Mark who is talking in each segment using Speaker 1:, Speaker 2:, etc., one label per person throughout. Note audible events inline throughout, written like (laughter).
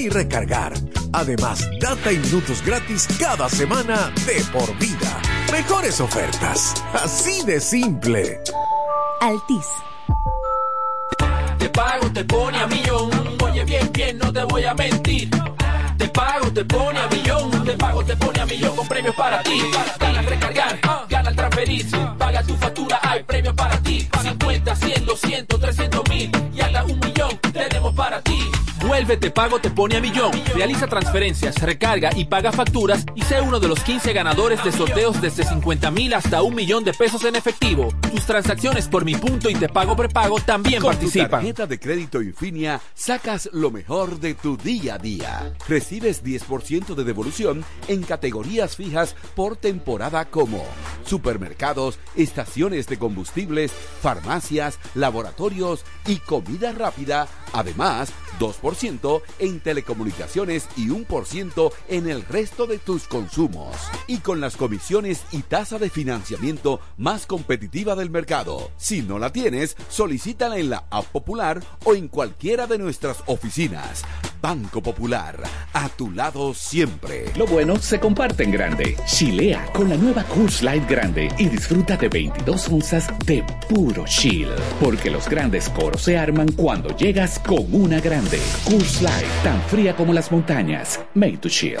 Speaker 1: ni recargar. Además, data y minutos gratis cada semana de por vida. Mejores ofertas. Así de simple.
Speaker 2: Altis.
Speaker 3: Te pago, te pone a millón. Oye, bien, bien, no te voy a mentir. Te pago, te pone a millón. Te pago, te pone a millón con premios para ti. Gana recargar, gana al transferir. Paga tu factura, hay premios para ti. 50, 100, 200, 300 mil y hasta un millón tenemos para ti. Vuelve, te pago, te pone a millón. Realiza transferencias, recarga y paga facturas y sé uno de los 15 ganadores de sorteos desde 50 mil hasta un millón de pesos en efectivo. Tus transacciones por mi punto y te pago prepago también
Speaker 4: Con tu
Speaker 3: participan.
Speaker 4: tarjeta de crédito Infinia sacas lo mejor de tu día a día. Recibes 10% de devolución en categorías fijas por temporada como supermercados, estaciones de combustibles, farmacias, laboratorios y comida rápida. Además, 2% en telecomunicaciones y 1% en el resto de tus consumos. Y con las comisiones y tasa de financiamiento más competitiva del mercado. Si no la tienes, solicítala en la App Popular o en cualquiera de nuestras oficinas. Banco Popular, a tu lado siempre.
Speaker 5: Lo bueno se comparte en grande. Chilea con la nueva Coors Light Grande y disfruta de 22 onzas de puro chill. Porque los grandes coros se arman cuando llegas con una grande. Coors Light, tan fría como las montañas. Made to chill.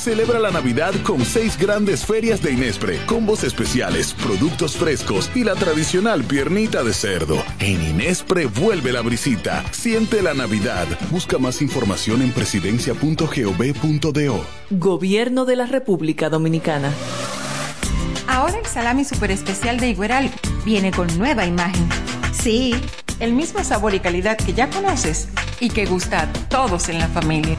Speaker 6: Celebra la Navidad con seis grandes ferias de Inespre, combos especiales, productos frescos y la tradicional piernita de cerdo. En Inespre vuelve la brisita. Siente la Navidad. Busca más información en presidencia.gov.do.
Speaker 7: Gobierno de la República Dominicana.
Speaker 8: Ahora el salami super especial de Igueral viene con nueva imagen. Sí, el mismo sabor y calidad que ya conoces y que gusta a todos en la familia.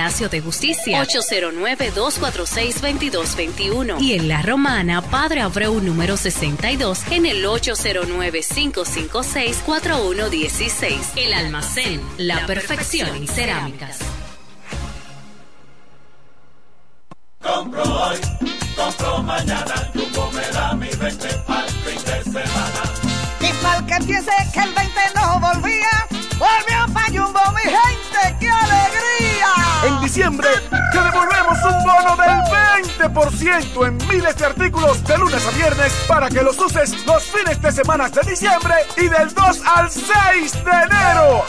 Speaker 9: de Justicia. 809-246-2221. Y en La Romana, Padre Abreu, número 62, en el 809-556-4116. El almacén, la, perfección en cerámicas.
Speaker 10: Compro hoy, compro mañana, Jumbo me da mi 20 para el fin de semana.
Speaker 11: Y mal que empiece que el 20 no volvía, volvió pa' Jumbo, mi gente, ¡qué alegría!
Speaker 12: En diciembre te devolvemos un bono del 20% en miles de artículos de lunes a viernes para que los uses los fines de semana de diciembre y del 2 al 6 de enero.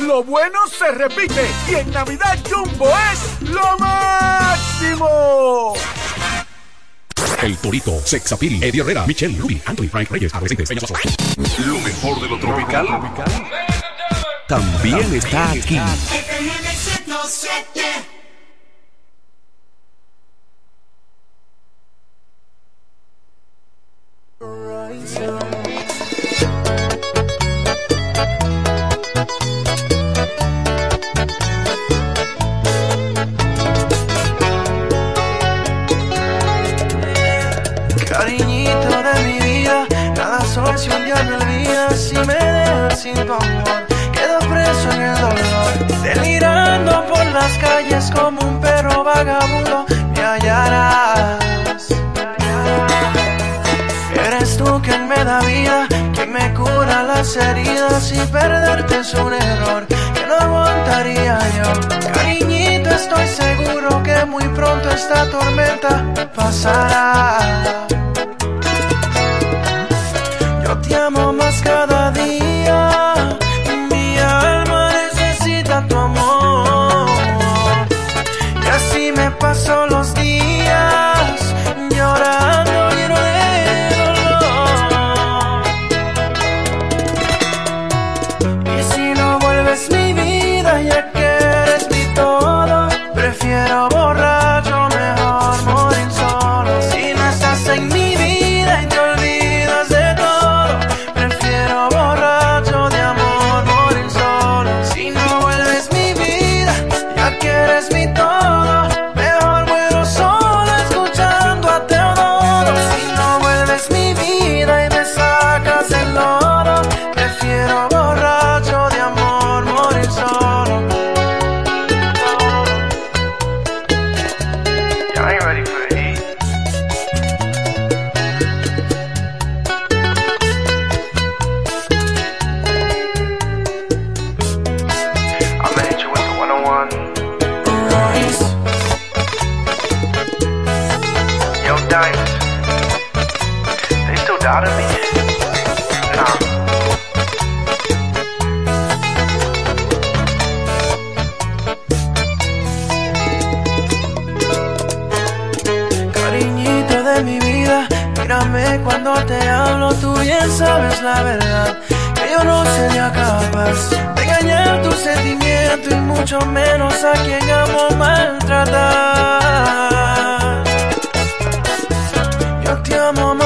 Speaker 12: Lo bueno se repite y en Navidad Jumbo es lo máximo.
Speaker 1: El Torito, Sexapil, Eddie Herrera, Michelle, Ruby, Anthony, Frank Reyes, Adolescentes, Peña Paso.
Speaker 4: Lo mejor de lo tropical también está aquí.
Speaker 10: 7.
Speaker 13: Cariñito de mi vida, nada soy si un día me olvidas si me dejas sin tu amor en el dolor. Delirando por las calles como un perro vagabundo, me hallarás. Eres tú quien me da vida, quien me cura las heridas y perderte es un error que no aguantaría yo. Cariñito, estoy seguro que muy pronto esta tormenta pasará. Yo te amo más cada día, verdad. Que yo no sería capaz de engañar tu sentimiento y mucho menos a quien amo maltratar. Yo te amo más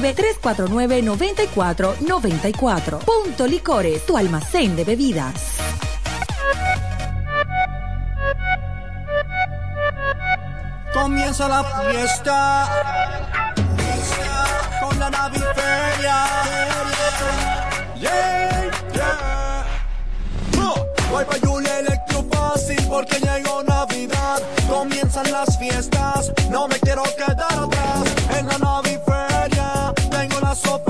Speaker 2: 809-349-9494. Punto Licores, tu almacén de bebidas.
Speaker 14: Comienza la fiesta con la naviferia. Yeah, yeah. Pa' Julia Electro fácil porque llegó Navidad. Comienzan las fiestas, no me quiero quedar atrás. En la naviferia tengo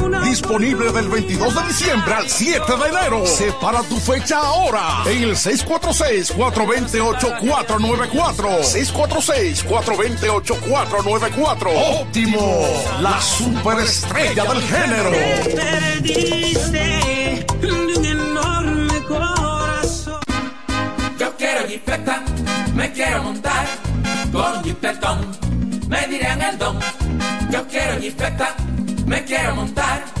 Speaker 15: Disponible del 22 de diciembre al 7 de enero. Separa tu fecha ahora en el 646-428-494. 646-428-494. Óptimo, la superestrella del género.
Speaker 14: Perdiste un enorme corazón.
Speaker 16: Yo quiero me quiero montar con jipetón, me dirán el don. Yo quiero jipeta, me quiero montar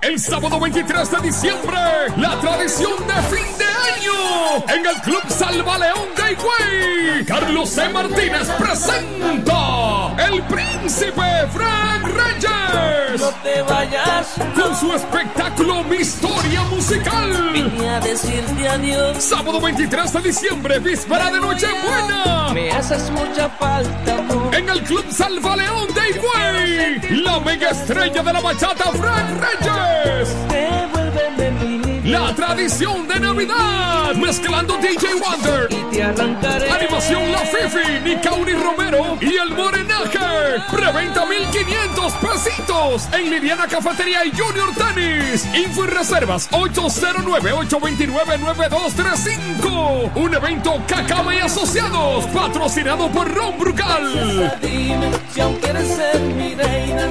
Speaker 17: El sábado 23 de diciembre, la tradición de fin de año en el Club Salva León de Higüey. Carlos C. Martínez presenta El Príncipe Frank Reyes.
Speaker 18: No te vayas.
Speaker 17: Con su espectáculo Mi Historia Musical.
Speaker 18: Vine a decirte adiós.
Speaker 17: Sábado 23 de diciembre, víspera de Nochebuena.
Speaker 18: Me haces mucha falta, amor.
Speaker 17: En el Club Salva León de Higüey. La mega estrella de la bachata Frank Reyes. La tradición de Navidad, mezclando DJ Wonder. Animación La Fifi, Nicauri Romero y El Morenaje. Preventa 1500 pesitos en Liliana Cafetería y Junior Tennis. Info y reservas 809-829-9235. Un evento Cacaba y Asociados, patrocinado por Ron Brugal.
Speaker 18: Dime si ser mi reina.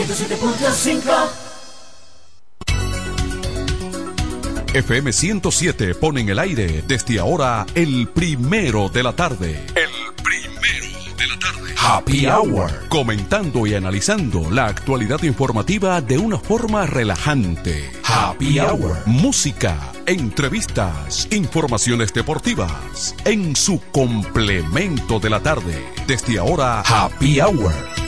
Speaker 19: 107.5.
Speaker 20: FM 107 pone en el aire desde ahora el primero de la tarde. El primero de la tarde. Happy Hour. Comentando y analizando la actualidad informativa de una forma relajante. Happy Hour. Música, entrevistas, informaciones deportivas. En su complemento de la tarde. Desde ahora, Happy Hour.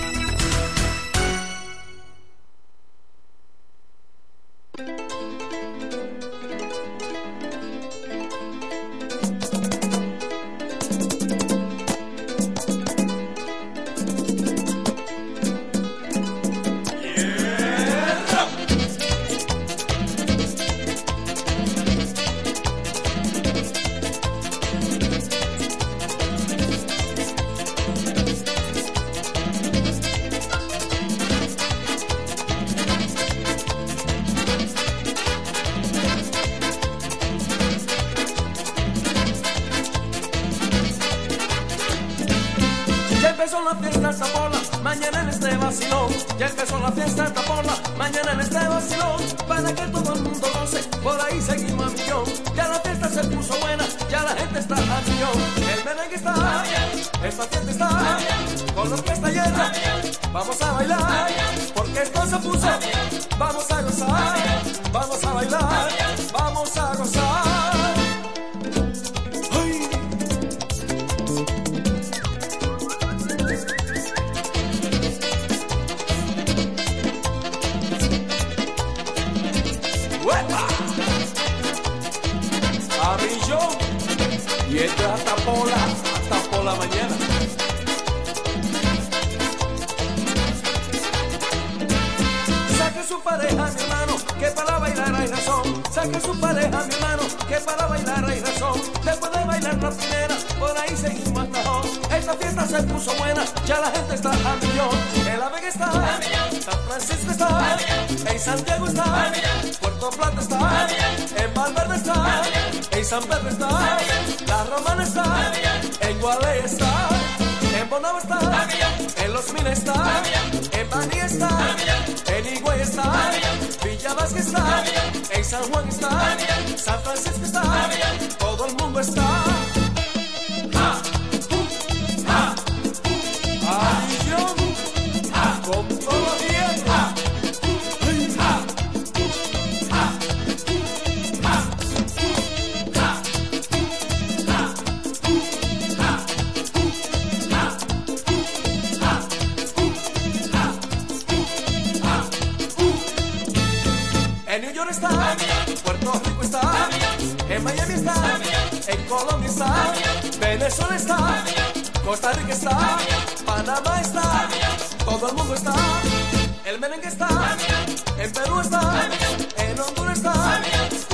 Speaker 19: Perú está, en Honduras está,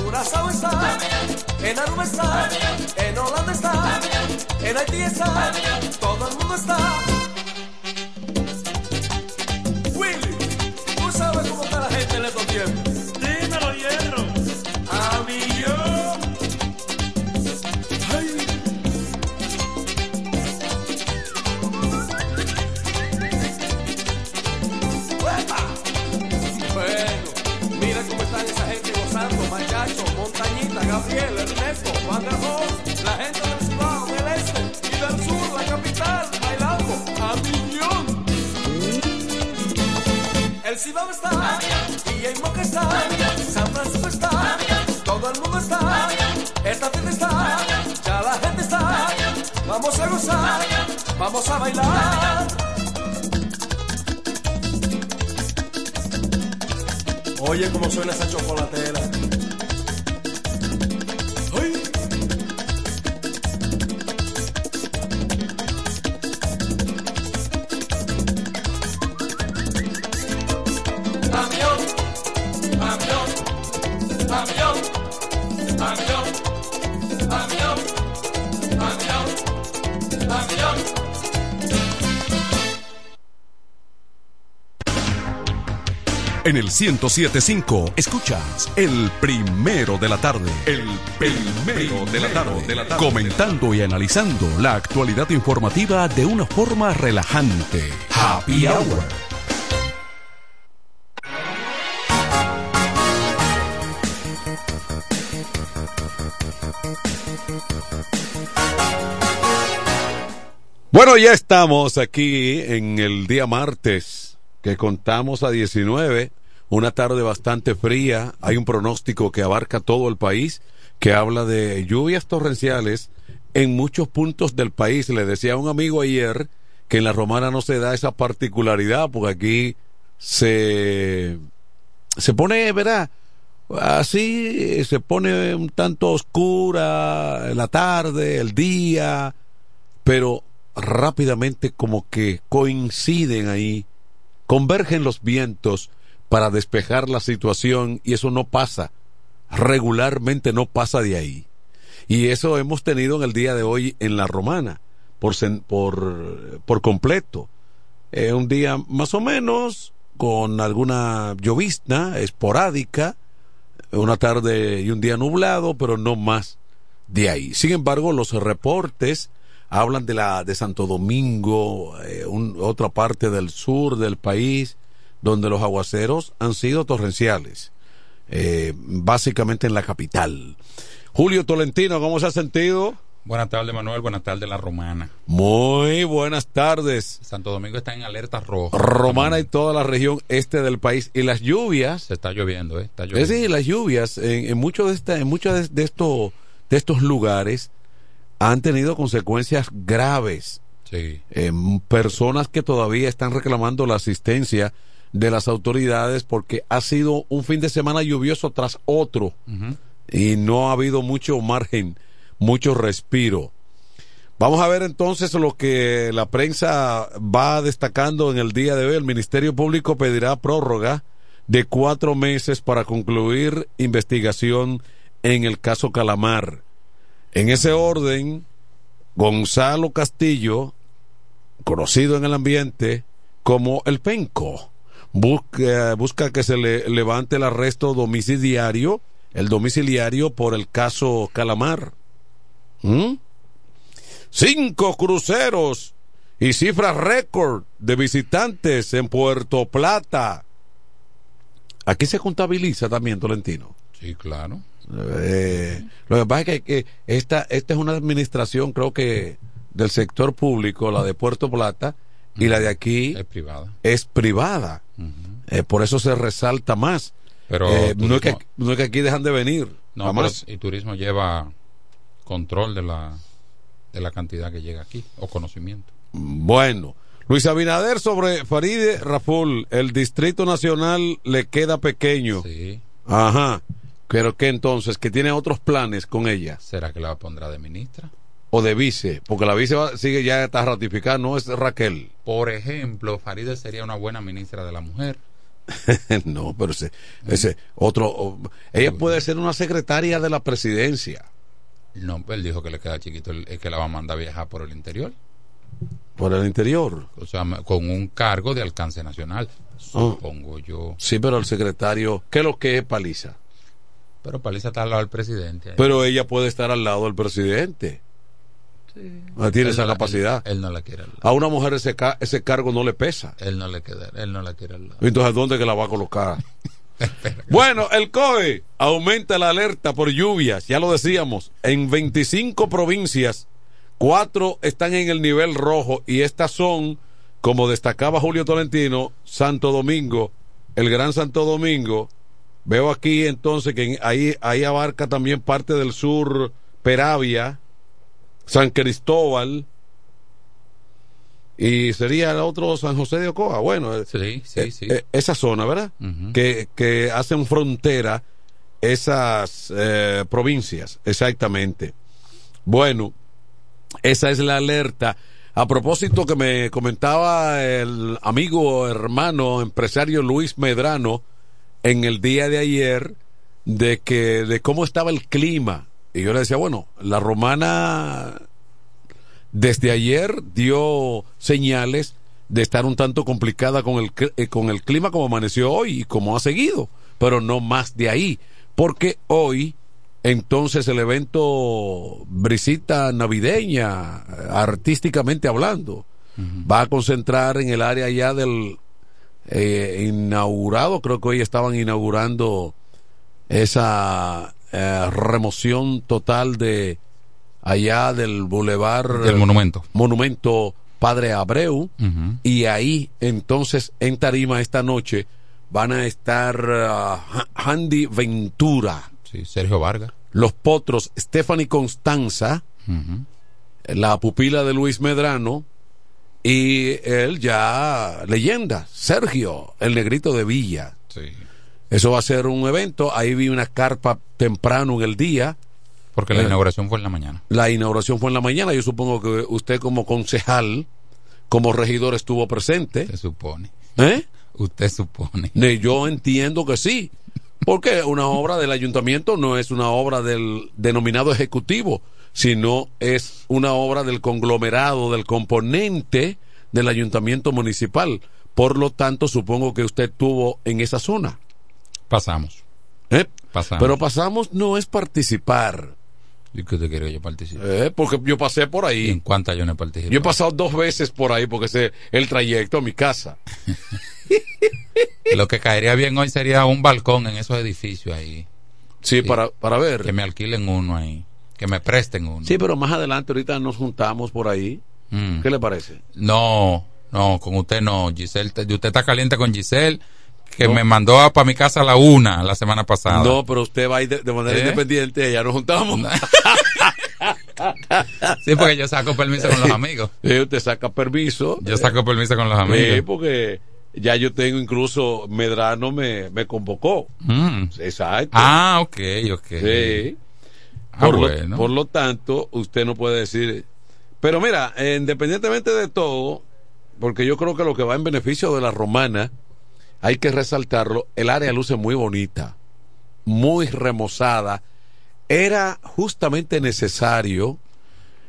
Speaker 19: Curazao está, en Aruba está, en Holanda está, en Haití está, todo el mundo está. Vamos a estar, está, San Francisco está, todo el mundo está, esta fiesta está, ya la gente está, vamos a gozar, vamos a bailar.
Speaker 1: Oye, cómo suena esa chocolatera.
Speaker 20: el 1075 escuchas el primero de la tarde. El primero de la tarde. De la tarde comentando y analizando la actualidad informativa de una forma relajante. Happy Hour.
Speaker 21: Bueno, ya estamos aquí en el día martes, que contamos a 19 una tarde bastante fría, hay un pronóstico que abarca todo el país, que habla de lluvias torrenciales en muchos puntos del país. Le decía a un amigo ayer que en la romana no se da esa particularidad, porque aquí se, se pone, ¿verdad? Así se pone un tanto oscura la tarde, el día, pero rápidamente como que coinciden ahí, convergen los vientos para despejar la situación y eso no pasa, regularmente no pasa de ahí. Y eso hemos tenido en el día de hoy en la romana, por, por, por completo. Eh, un día más o menos con alguna llovizna esporádica, una tarde y un día nublado, pero no más de ahí. Sin embargo, los reportes hablan de la de Santo Domingo, eh, otra parte del sur del país, donde los aguaceros han sido torrenciales, eh, básicamente en la capital. Julio Tolentino, ¿cómo se ha sentido?
Speaker 22: Buenas tardes, Manuel. Buenas tardes, La Romana.
Speaker 21: Muy buenas tardes.
Speaker 22: Santo Domingo está en alerta roja.
Speaker 21: Romana y toda la región este del país. Y las lluvias.
Speaker 22: Se está lloviendo, ¿eh? Está
Speaker 21: lloviendo. Es decir, las lluvias en, en muchos de, esta, en muchos de, de, estos, de estos lugares han tenido consecuencias graves.
Speaker 22: Sí.
Speaker 21: Eh, personas que todavía están reclamando la asistencia de las autoridades porque ha sido un fin de semana lluvioso tras otro uh -huh. y no ha habido mucho margen, mucho respiro. Vamos a ver entonces lo que la prensa va destacando en el día de hoy. El Ministerio Público pedirá prórroga de cuatro meses para concluir investigación en el caso Calamar. En ese orden, Gonzalo Castillo, conocido en el ambiente como el Penco, busca, busca que se le levante el arresto domiciliario, el domiciliario por el caso Calamar. ¿Mm? Cinco cruceros y cifras récord de visitantes en Puerto Plata. Aquí se contabiliza también, Tolentino.
Speaker 22: Sí, claro.
Speaker 21: Eh, lo que pasa es que, que, esta, esta es una administración, creo que del sector público, la de Puerto Plata, y la de aquí
Speaker 22: es privada.
Speaker 21: Es privada. Uh -huh. eh, por eso se resalta más.
Speaker 22: Pero
Speaker 21: no, es que, no es que aquí dejan de venir.
Speaker 22: No, más y turismo lleva control de la, de la cantidad que llega aquí, o conocimiento.
Speaker 21: Bueno. Luis Abinader sobre Faride Raful, el Distrito Nacional le queda pequeño.
Speaker 22: Sí.
Speaker 21: Ajá. Pero que entonces, que tiene otros planes con ella.
Speaker 22: ¿Será que la pondrá de ministra?
Speaker 21: O de vice, porque la vice va, sigue ya está ratificada, no es Raquel.
Speaker 22: Por ejemplo, Faride sería una buena ministra de la mujer. (laughs)
Speaker 21: no, pero ese, ese otro, ella puede ser una secretaria de la presidencia.
Speaker 22: No, pues él dijo que le queda chiquito, es que la va a mandar a viajar por el interior.
Speaker 21: Por el interior.
Speaker 22: O sea, con un cargo de alcance nacional, supongo oh. yo.
Speaker 21: Sí, pero el secretario, ¿qué es lo que es Paliza?
Speaker 22: Pero Paliza está al lado del presidente. Ahí.
Speaker 21: Pero ella puede estar al lado del presidente.
Speaker 22: Sí.
Speaker 21: No tiene él esa no capacidad.
Speaker 22: Él, él, no la quiere al lado.
Speaker 21: A una mujer ese, ese cargo no le pesa.
Speaker 22: Él no le queda, él no la quiere al lado.
Speaker 21: Entonces, ¿dónde que la va a colocar? (laughs) bueno, el COE aumenta la alerta por lluvias, ya lo decíamos, en 25 provincias, cuatro están en el nivel rojo y estas son, como destacaba Julio Tolentino, Santo Domingo, el Gran Santo Domingo, Veo aquí entonces que ahí, ahí abarca también parte del sur Peravia, San Cristóbal y sería el otro San José de Ocoa. Bueno,
Speaker 22: sí, sí, sí.
Speaker 21: Eh, esa zona, ¿verdad? Uh -huh. que, que hacen frontera esas eh, provincias, exactamente. Bueno, esa es la alerta. A propósito que me comentaba el amigo, hermano, empresario Luis Medrano, en el día de ayer de que de cómo estaba el clima y yo le decía bueno la romana desde ayer dio señales de estar un tanto complicada con el eh, con el clima como amaneció hoy y como ha seguido pero no más de ahí porque hoy entonces el evento brisita navideña artísticamente hablando uh -huh. va a concentrar en el área ya del eh, inaugurado, creo que hoy estaban inaugurando esa eh, remoción total de allá del Boulevard
Speaker 22: Del monumento.
Speaker 21: Monumento Padre Abreu y ahí entonces en Tarima esta noche van a estar Ha- Handy Ventura,
Speaker 22: Sí, Sergio Vargas.
Speaker 21: Los Potros, Stephanie Constanza, la pupila de Luis Medrano y él ya leyenda, Sergio, el negrito de Villa.
Speaker 22: Sí.
Speaker 21: Eso va a ser un evento, ahí vi una carpa temprano en el día.
Speaker 22: Porque la
Speaker 21: Eh,
Speaker 22: inauguración fue en la mañana.
Speaker 21: La inauguración fue en la mañana, yo supongo que usted como concejal, como regidor estuvo presente.
Speaker 22: Se supone.
Speaker 21: ¿Eh?
Speaker 22: Usted supone.
Speaker 21: Ne- Yo entiendo que sí, porque una obra del ayuntamiento no es una obra del denominado ejecutivo, sino es una obra del conglomerado, del componente del ayuntamiento municipal. Por lo tanto, supongo que usted estuvo en esa zona.
Speaker 22: Pasamos.
Speaker 21: ¿eh?
Speaker 22: Pasamos.
Speaker 21: Pero pasamos no es participar,
Speaker 22: ¿Y qué usted quiere que yo participe?
Speaker 21: ¿eh? porque yo pasé por
Speaker 22: ¿Y
Speaker 21: ahí.
Speaker 22: en cuántas yo no he participado?
Speaker 21: Yo he pasado dos veces por ahí porque es el trayecto a mi casa. (laughs)
Speaker 22: Lo que caería bien hoy sería un balcón en esos edificios ahí.
Speaker 21: Sí, Para, para ver.
Speaker 22: Que me alquilen uno ahí. Que me presten uno.
Speaker 21: Sí, pero más adelante ahorita nos juntamos por ahí.
Speaker 22: Mm.
Speaker 21: ¿Qué le parece?
Speaker 22: No, no, con usted no. Giselle, te- usted está caliente con Giselle, que
Speaker 21: No.
Speaker 22: me mandó para mi casa a la una la semana pasada.
Speaker 21: No, pero usted va a ir de, de manera
Speaker 22: ¿Eh?
Speaker 21: independiente, ya nos juntamos. (laughs)
Speaker 22: Sí, porque yo saco permiso con los amigos.
Speaker 21: Sí, usted saca permiso.
Speaker 22: Yo saco permiso con los
Speaker 21: Sí,
Speaker 22: amigos.
Speaker 21: porque ya yo tengo incluso Medrano me, me convocó.
Speaker 22: Mm.
Speaker 21: Exacto.
Speaker 22: Ah, ok, ok.
Speaker 21: Sí.
Speaker 22: Ah,
Speaker 21: por,
Speaker 22: bueno.
Speaker 21: lo, por lo tanto, usted no puede decir. Pero mira, independientemente de todo, porque yo creo que lo que va en beneficio de la romana, hay que resaltarlo, el área luce muy bonita, muy remozada. Era justamente necesario.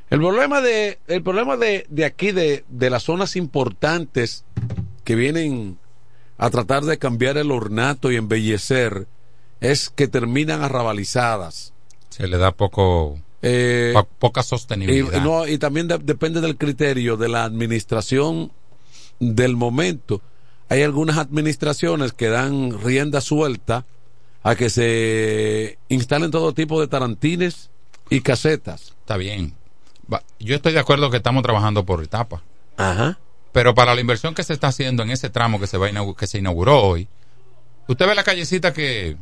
Speaker 21: El problema de, el problema de, de aquí, de, de las zonas importantes que vienen a tratar de cambiar el ornato y embellecer, es que terminan arrabalizadas.
Speaker 22: Se le da poco,
Speaker 21: Eh,
Speaker 22: po- poca
Speaker 21: y,
Speaker 22: sostenibilidad.
Speaker 21: no, y también de- depende del criterio de la administración del momento. Hay algunas administraciones que dan rienda suelta a que se instalen todo tipo de tarantines y casetas.
Speaker 22: Está bien. Yo estoy de acuerdo que estamos trabajando por etapa.
Speaker 21: Ajá.
Speaker 22: Pero para la inversión que se está haciendo en ese tramo que se va a que se inauguró hoy, usted ve la callecita que,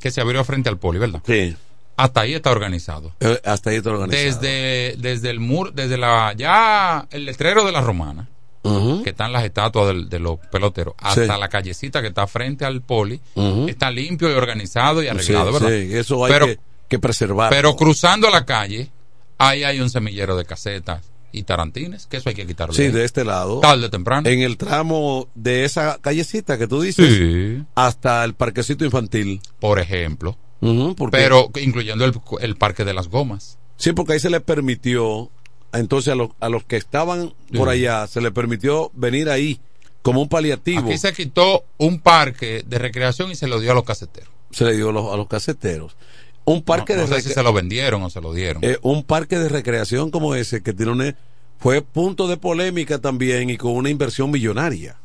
Speaker 22: que se abrió frente al poli, ¿verdad?
Speaker 21: Sí.
Speaker 22: Hasta ahí está organizado.
Speaker 21: Eh, hasta ahí está organizado.
Speaker 22: Desde, desde el muro, desde la, ya el letrero de la romana, Que están las estatuas de los peloteros, hasta
Speaker 21: Sí.
Speaker 22: la callecita que está frente al poli, está limpio y organizado y arreglado,
Speaker 21: Sí,
Speaker 22: ¿verdad?
Speaker 21: sí, eso hay
Speaker 22: pero,
Speaker 21: que, que preservar.
Speaker 22: pero cruzando la calle, ahí hay un semillero de casetas y tarantines, que eso hay que quitarlo.
Speaker 21: Sí, de este lado.
Speaker 22: Tarde o temprano.
Speaker 21: En el tramo de esa callecita que tú dices,
Speaker 22: Sí.
Speaker 21: hasta el parquecito infantil.
Speaker 22: Por ejemplo. Pero incluyendo el, el parque de las gomas.
Speaker 21: Sí, porque ahí se le permitió, entonces a, los a los que estaban por allá, se le permitió venir ahí como un paliativo.
Speaker 22: Aquí se quitó un parque de recreación y se lo dio a los caseteros.
Speaker 21: Se le dio a los, a los caseteros. Un parque
Speaker 22: no,
Speaker 21: de
Speaker 22: no sé si se lo vendieron o se lo dieron.
Speaker 21: eh, un parque de recreación como ese que tiene fue punto de polémica también y con una inversión millonaria.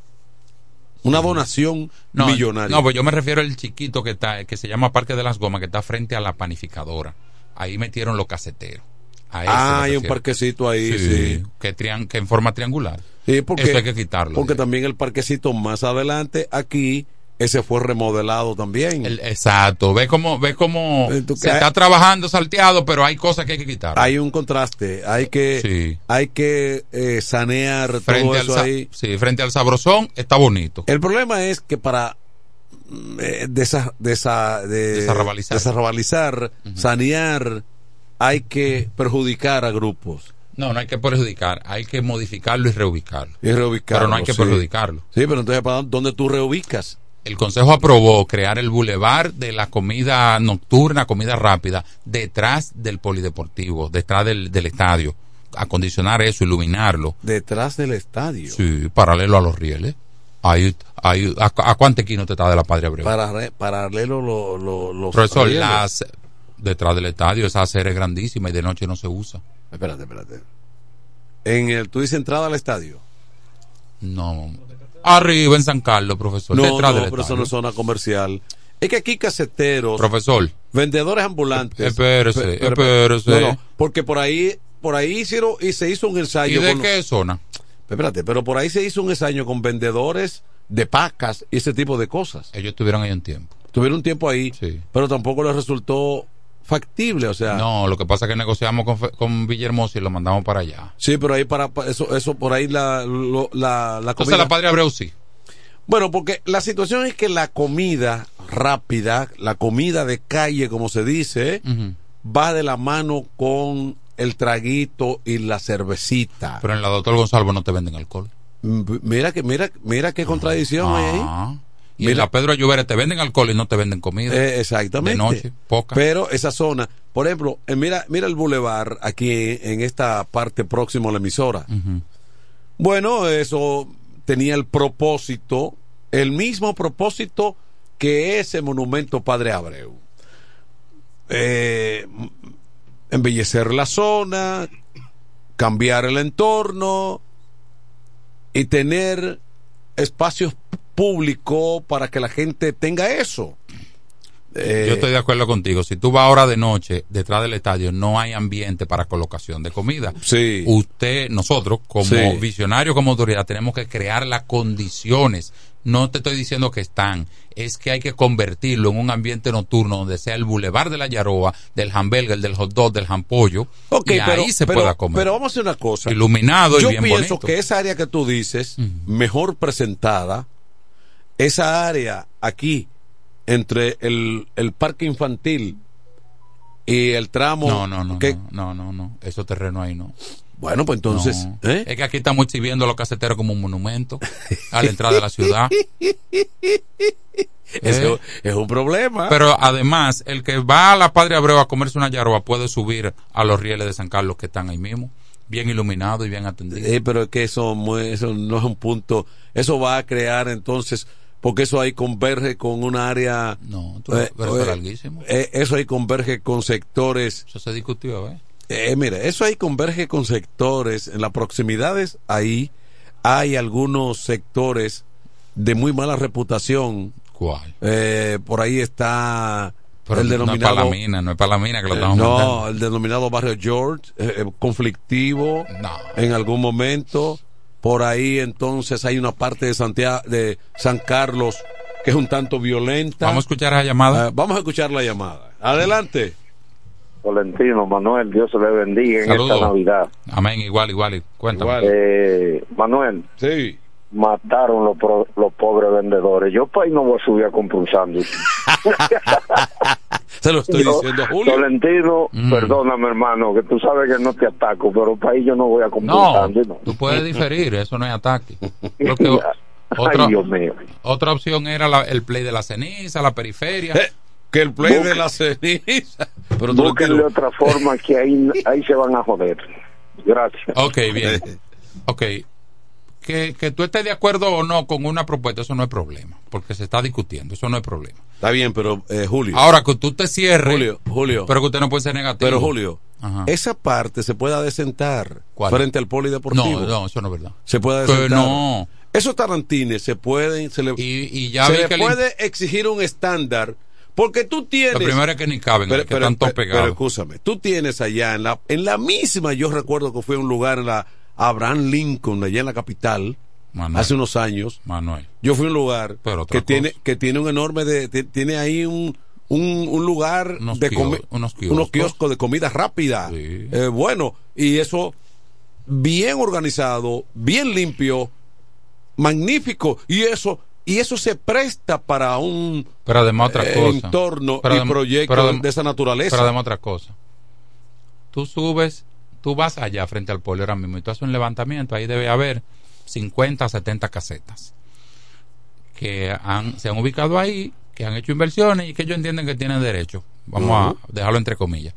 Speaker 21: Una donación
Speaker 22: no,
Speaker 21: millonaria.
Speaker 22: No, pues yo me refiero al chiquito que está, que se llama Parque de las Gomas, que está frente a la panificadora. Ahí metieron los caseteros.
Speaker 21: Ah, hay un parquecito ahí, sí.
Speaker 22: Que, trian- que en forma triangular.
Speaker 21: Sí, porque,
Speaker 22: Eso hay que quitarlo.
Speaker 21: Porque también el parquecito más adelante, aquí, ese fue remodelado también.
Speaker 22: El- exacto. Ve cómo, ve cómo
Speaker 21: tú-
Speaker 22: se
Speaker 21: hay-
Speaker 22: está trabajando salteado, pero hay cosas que hay que quitar.
Speaker 21: hay un contraste, hay que,
Speaker 22: Sí.
Speaker 21: hay que eh, sanear todo
Speaker 22: frente al,
Speaker 21: eso ahí.
Speaker 22: sí, frente al sabrosón está bonito.
Speaker 21: El problema es que para mm, eh, desa- desa- de-
Speaker 22: Desarrabalizar.
Speaker 21: desarrabalizar, sanear, hay que perjudicar a grupos.
Speaker 22: No, no hay que perjudicar, hay que modificarlo y reubicarlo.
Speaker 21: Y reubicarlo,
Speaker 22: Pero no hay que
Speaker 21: sí.
Speaker 22: perjudicarlo.
Speaker 21: Sí, pero entonces, ¿para dónde tú reubicas?
Speaker 22: El Consejo aprobó crear el bulevar de la comida nocturna, comida rápida, detrás del polideportivo, detrás del, del estadio. Acondicionar eso, iluminarlo.
Speaker 21: Detrás del estadio.
Speaker 22: Sí, paralelo a los rieles. Ahí, ahí, ¿a, a cuánto esquina usted está de la Padre Abreu?
Speaker 21: Para, paralelo lo- lo- los
Speaker 22: Profesor,
Speaker 21: rieles.
Speaker 22: las, detrás del estadio esa acera es grandísima y de noche no se usa.
Speaker 21: Espérate, espérate. En el, tú dices entrada al estadio.
Speaker 22: No. Arriba en San Carlos, profesor.
Speaker 21: No,
Speaker 22: detrás
Speaker 21: no,
Speaker 22: del
Speaker 21: pero eso
Speaker 22: estadio.
Speaker 21: no es zona comercial. Es que aquí caseteros,
Speaker 22: Profesor.
Speaker 21: vendedores ambulantes.
Speaker 22: Espérese, espérese.
Speaker 21: No, no, porque por ahí, por ahí hicieron y se hizo un
Speaker 22: ¿Y
Speaker 21: ensayo.
Speaker 22: de
Speaker 21: con-
Speaker 22: qué zona?
Speaker 21: Espérate, pero por ahí se hizo un ensayo con vendedores de pacas y ese tipo de cosas.
Speaker 22: Ellos estuvieron ahí un tiempo.
Speaker 21: Tuvieron un tiempo ahí, pero tampoco les resultó factible, o sea.
Speaker 22: No, lo que pasa es que negociamos con, con Villahermosa y lo mandamos para allá.
Speaker 21: Sí, pero ahí para, eso, eso por ahí la, lo- la, la
Speaker 22: Entonces la Padre Abreu sí.
Speaker 21: Bueno, porque la situación es que la comida rápida, la comida de calle, como se dice, va de la mano con el traguito y la cervecita.
Speaker 22: Pero en la Doctor Gonzalo no te venden alcohol.
Speaker 21: M- Mira que mira mira qué contradicción hay ahí.
Speaker 22: Y
Speaker 21: Mira-
Speaker 22: en la Pedro Lluvere te venden alcohol y no te venden comida.
Speaker 21: Eh, exactamente.
Speaker 22: De noche, poca.
Speaker 21: Pero esa zona, por ejemplo, eh, mira mira el bulevar aquí en esta parte próxima a la emisora. Bueno, eso tenía el propósito, el mismo propósito que ese monumento Padre Abreu. Eh, embellecer la zona, cambiar el entorno y tener espacios públicos para que la gente tenga eso. Eh,
Speaker 22: Yo estoy de acuerdo contigo. Si tú vas ahora de noche detrás del estadio, no hay ambiente para colocación de comida.
Speaker 21: Sí.
Speaker 22: Usted, nosotros, como
Speaker 21: Sí.
Speaker 22: visionarios, como autoridad, tenemos que crear las condiciones. No te estoy diciendo que están, es que hay que convertirlo en un ambiente nocturno donde sea el bulevar de la Yaroa, del hamburger, del hot dog, del jampollo. Y
Speaker 21: pero,
Speaker 22: ahí se
Speaker 21: pero-
Speaker 22: pueda comer.
Speaker 21: pero vamos a hacer una cosa.
Speaker 22: Iluminado y
Speaker 21: Yo
Speaker 22: bien
Speaker 21: pienso
Speaker 22: bonito.
Speaker 21: que esa área que tú dices, mejor presentada, esa área aquí, entre el, el parque infantil y el tramo.
Speaker 22: No, no, no,
Speaker 21: que-
Speaker 22: no, no, no, no. Esos terrenos ahí no.
Speaker 21: Bueno, pues entonces.
Speaker 22: No.
Speaker 21: ¿eh?
Speaker 22: Es que aquí estamos exhibiendo los caseteros como un monumento a la entrada de la ciudad. (laughs)
Speaker 21: Eso
Speaker 22: Eh.
Speaker 21: es un problema.
Speaker 22: Pero además, el que va a la Padre Abreu a comerse una yaroa puede subir a los rieles de San Carlos que están ahí mismo, bien iluminados y bien atendidos.
Speaker 21: Eh, pero es que eso, eso no es un punto. Eso va a crear entonces. Porque eso ahí converge con un área.
Speaker 22: No, tú- pero eso es larguísimo.
Speaker 21: eh, eso ahí converge con sectores.
Speaker 22: Eso se discutió, ¿eh?
Speaker 21: Eh, mira, eso ahí converge con sectores. En las proximidades ahí hay algunos sectores de muy mala reputación.
Speaker 22: ¿Cuál?
Speaker 21: Eh, por ahí está
Speaker 22: Pero
Speaker 21: el
Speaker 22: no es
Speaker 21: denominado.
Speaker 22: para la mina, no es para la mina que lo
Speaker 21: Eh,
Speaker 22: estamos
Speaker 21: no,
Speaker 22: mandando.
Speaker 21: el denominado barrio George, eh, eh, conflictivo en algún momento. Por ahí entonces hay una parte de Santiago, de San Carlos que es un tanto violenta.
Speaker 22: Vamos a escuchar esa llamada.
Speaker 21: Vamos a escuchar la llamada. Adelante.
Speaker 23: Tolentino, Manuel, Dios se le bendiga en esta Navidad.
Speaker 22: Amén, igual, igual. Cuéntame.
Speaker 23: Eh, Manuel,
Speaker 21: sí.
Speaker 23: mataron los, pro- los pobres vendedores. Yo para ahí no voy a subir a comprar un sándwich. (laughs)
Speaker 21: Se lo estoy
Speaker 23: Yo,
Speaker 21: diciendo a Julio.
Speaker 23: Tolentino,
Speaker 22: Mm.
Speaker 23: perdóname hermano, que tú sabes que no te ataco, pero para ahí yo no voy a comprar un
Speaker 22: No,
Speaker 23: sándwich. no.
Speaker 22: tú puedes diferir, (laughs) eso no es ataque. Otra,
Speaker 23: Ay, Dios mío.
Speaker 22: otra opción era la- el play de la ceniza, la periferia.
Speaker 21: Eh, que el play
Speaker 23: Busca-
Speaker 21: de la ceniza. Pero
Speaker 23: Búsquenle otra forma que ahí, ahí se van a joder. Gracias.
Speaker 22: Ok, bien. Ok. Que, que tú estés de acuerdo o no con una propuesta, eso no es problema, porque se está discutiendo, eso no es problema.
Speaker 21: Está bien, pero eh, Julio.
Speaker 22: Ahora que tú te cierres,
Speaker 21: Julio, Julio.
Speaker 22: pero que usted no puede ser negativo.
Speaker 21: Pero Julio,
Speaker 22: Ajá.
Speaker 21: esa parte se puede adecentar
Speaker 22: ¿Cuál?
Speaker 21: frente al polideportivo.
Speaker 22: No, no, eso no es verdad.
Speaker 21: Se puede adecentar.
Speaker 22: no.
Speaker 21: Esos tarantines se pueden, se le,
Speaker 22: y ya
Speaker 21: se le
Speaker 22: que el-
Speaker 21: puede exigir un estándar porque tú tienes.
Speaker 22: Lo primero es que ni caben, que están todos
Speaker 21: pero
Speaker 22: pegados.
Speaker 21: escúchame, tú tienes allá en la, en la misma, yo recuerdo que fue un lugar en la Abraham Lincoln, allá en la capital,
Speaker 22: Manuel.
Speaker 21: hace unos años.
Speaker 22: Manuel.
Speaker 21: Yo fui a un lugar
Speaker 22: Pero
Speaker 21: que tiene, que tiene un enorme, de, ti- tiene ahí un, un, un lugar
Speaker 22: Unos
Speaker 21: de
Speaker 22: quio-
Speaker 21: comi-
Speaker 22: unos
Speaker 21: unos
Speaker 22: kioscos.
Speaker 21: kioscos de comida rápida. Eh, bueno, y eso bien organizado, bien limpio, magnífico, y eso y eso se presta para un
Speaker 22: Pero además otra
Speaker 21: eh,
Speaker 22: cosa.
Speaker 21: entorno
Speaker 22: Pero
Speaker 21: y
Speaker 22: adem-
Speaker 21: proyecto
Speaker 22: pero adem-
Speaker 21: de esa naturaleza.
Speaker 22: Pero además otra cosa. Tú subes, tú vas allá frente al polio ahora mismo y tú haces un levantamiento, ahí debe haber 50 70 casetas que han, se han ubicado ahí, que han hecho inversiones y que ellos entienden que tienen derecho. Vamos a dejarlo entre comillas.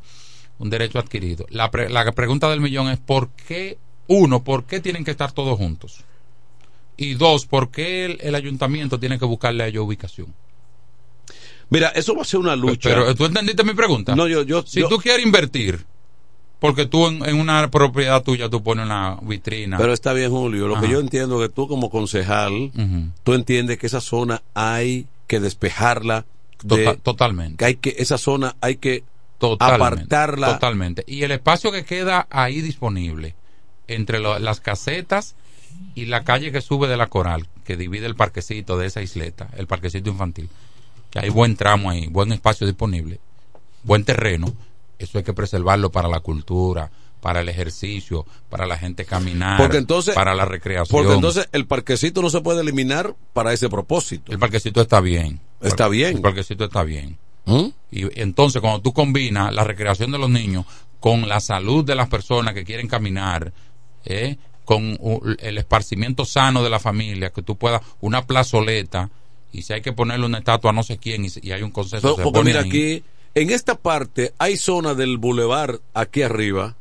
Speaker 22: Un derecho adquirido. La, pre- la pregunta del millón es ¿por qué, uno, por qué tienen que estar todos juntos? Y dos, ¿por qué el, el ayuntamiento tiene que buscarle a ellos ubicación?
Speaker 21: Mira, eso va a ser una lucha.
Speaker 22: Pero tú entendiste mi pregunta.
Speaker 21: No, yo, yo,
Speaker 22: si
Speaker 21: yo-
Speaker 22: tú quieres invertir, porque tú en, en una propiedad tuya tú pones una vitrina.
Speaker 21: Pero está bien, Julio. Lo que yo entiendo es que tú como concejal, tú entiendes que esa zona hay que despejarla de-
Speaker 22: Tota- totalmente.
Speaker 21: que hay que esa zona hay que
Speaker 22: Totalmente,
Speaker 21: apartarla.
Speaker 22: Totalmente. Y el espacio que queda ahí disponible entre lo- las casetas y la calle que sube de la Coral, que divide el parquecito de esa isleta, el parquecito infantil, que hay buen tramo ahí, buen espacio disponible, buen terreno, eso hay que preservarlo para la cultura, para el ejercicio, para la gente caminar,
Speaker 21: Porque entonces
Speaker 22: para la recreación.
Speaker 21: Porque entonces el parquecito no se puede eliminar para ese propósito.
Speaker 22: el parquecito está bien.
Speaker 21: Está bien.
Speaker 22: El parquecito está bien.
Speaker 21: ¿Mm?
Speaker 22: Y entonces cuando tú combinas la recreación de los niños con la salud de las personas que quieren caminar, ¿eh? Con el esparcimiento sano de la familia, que tú puedas, una plazoleta, y si hay que ponerle una estatua a no sé quién y, si- y hay un consenso. Se
Speaker 21: porque mira
Speaker 22: ahí.
Speaker 21: aquí, en esta parte hay zona del bulevar aquí arriba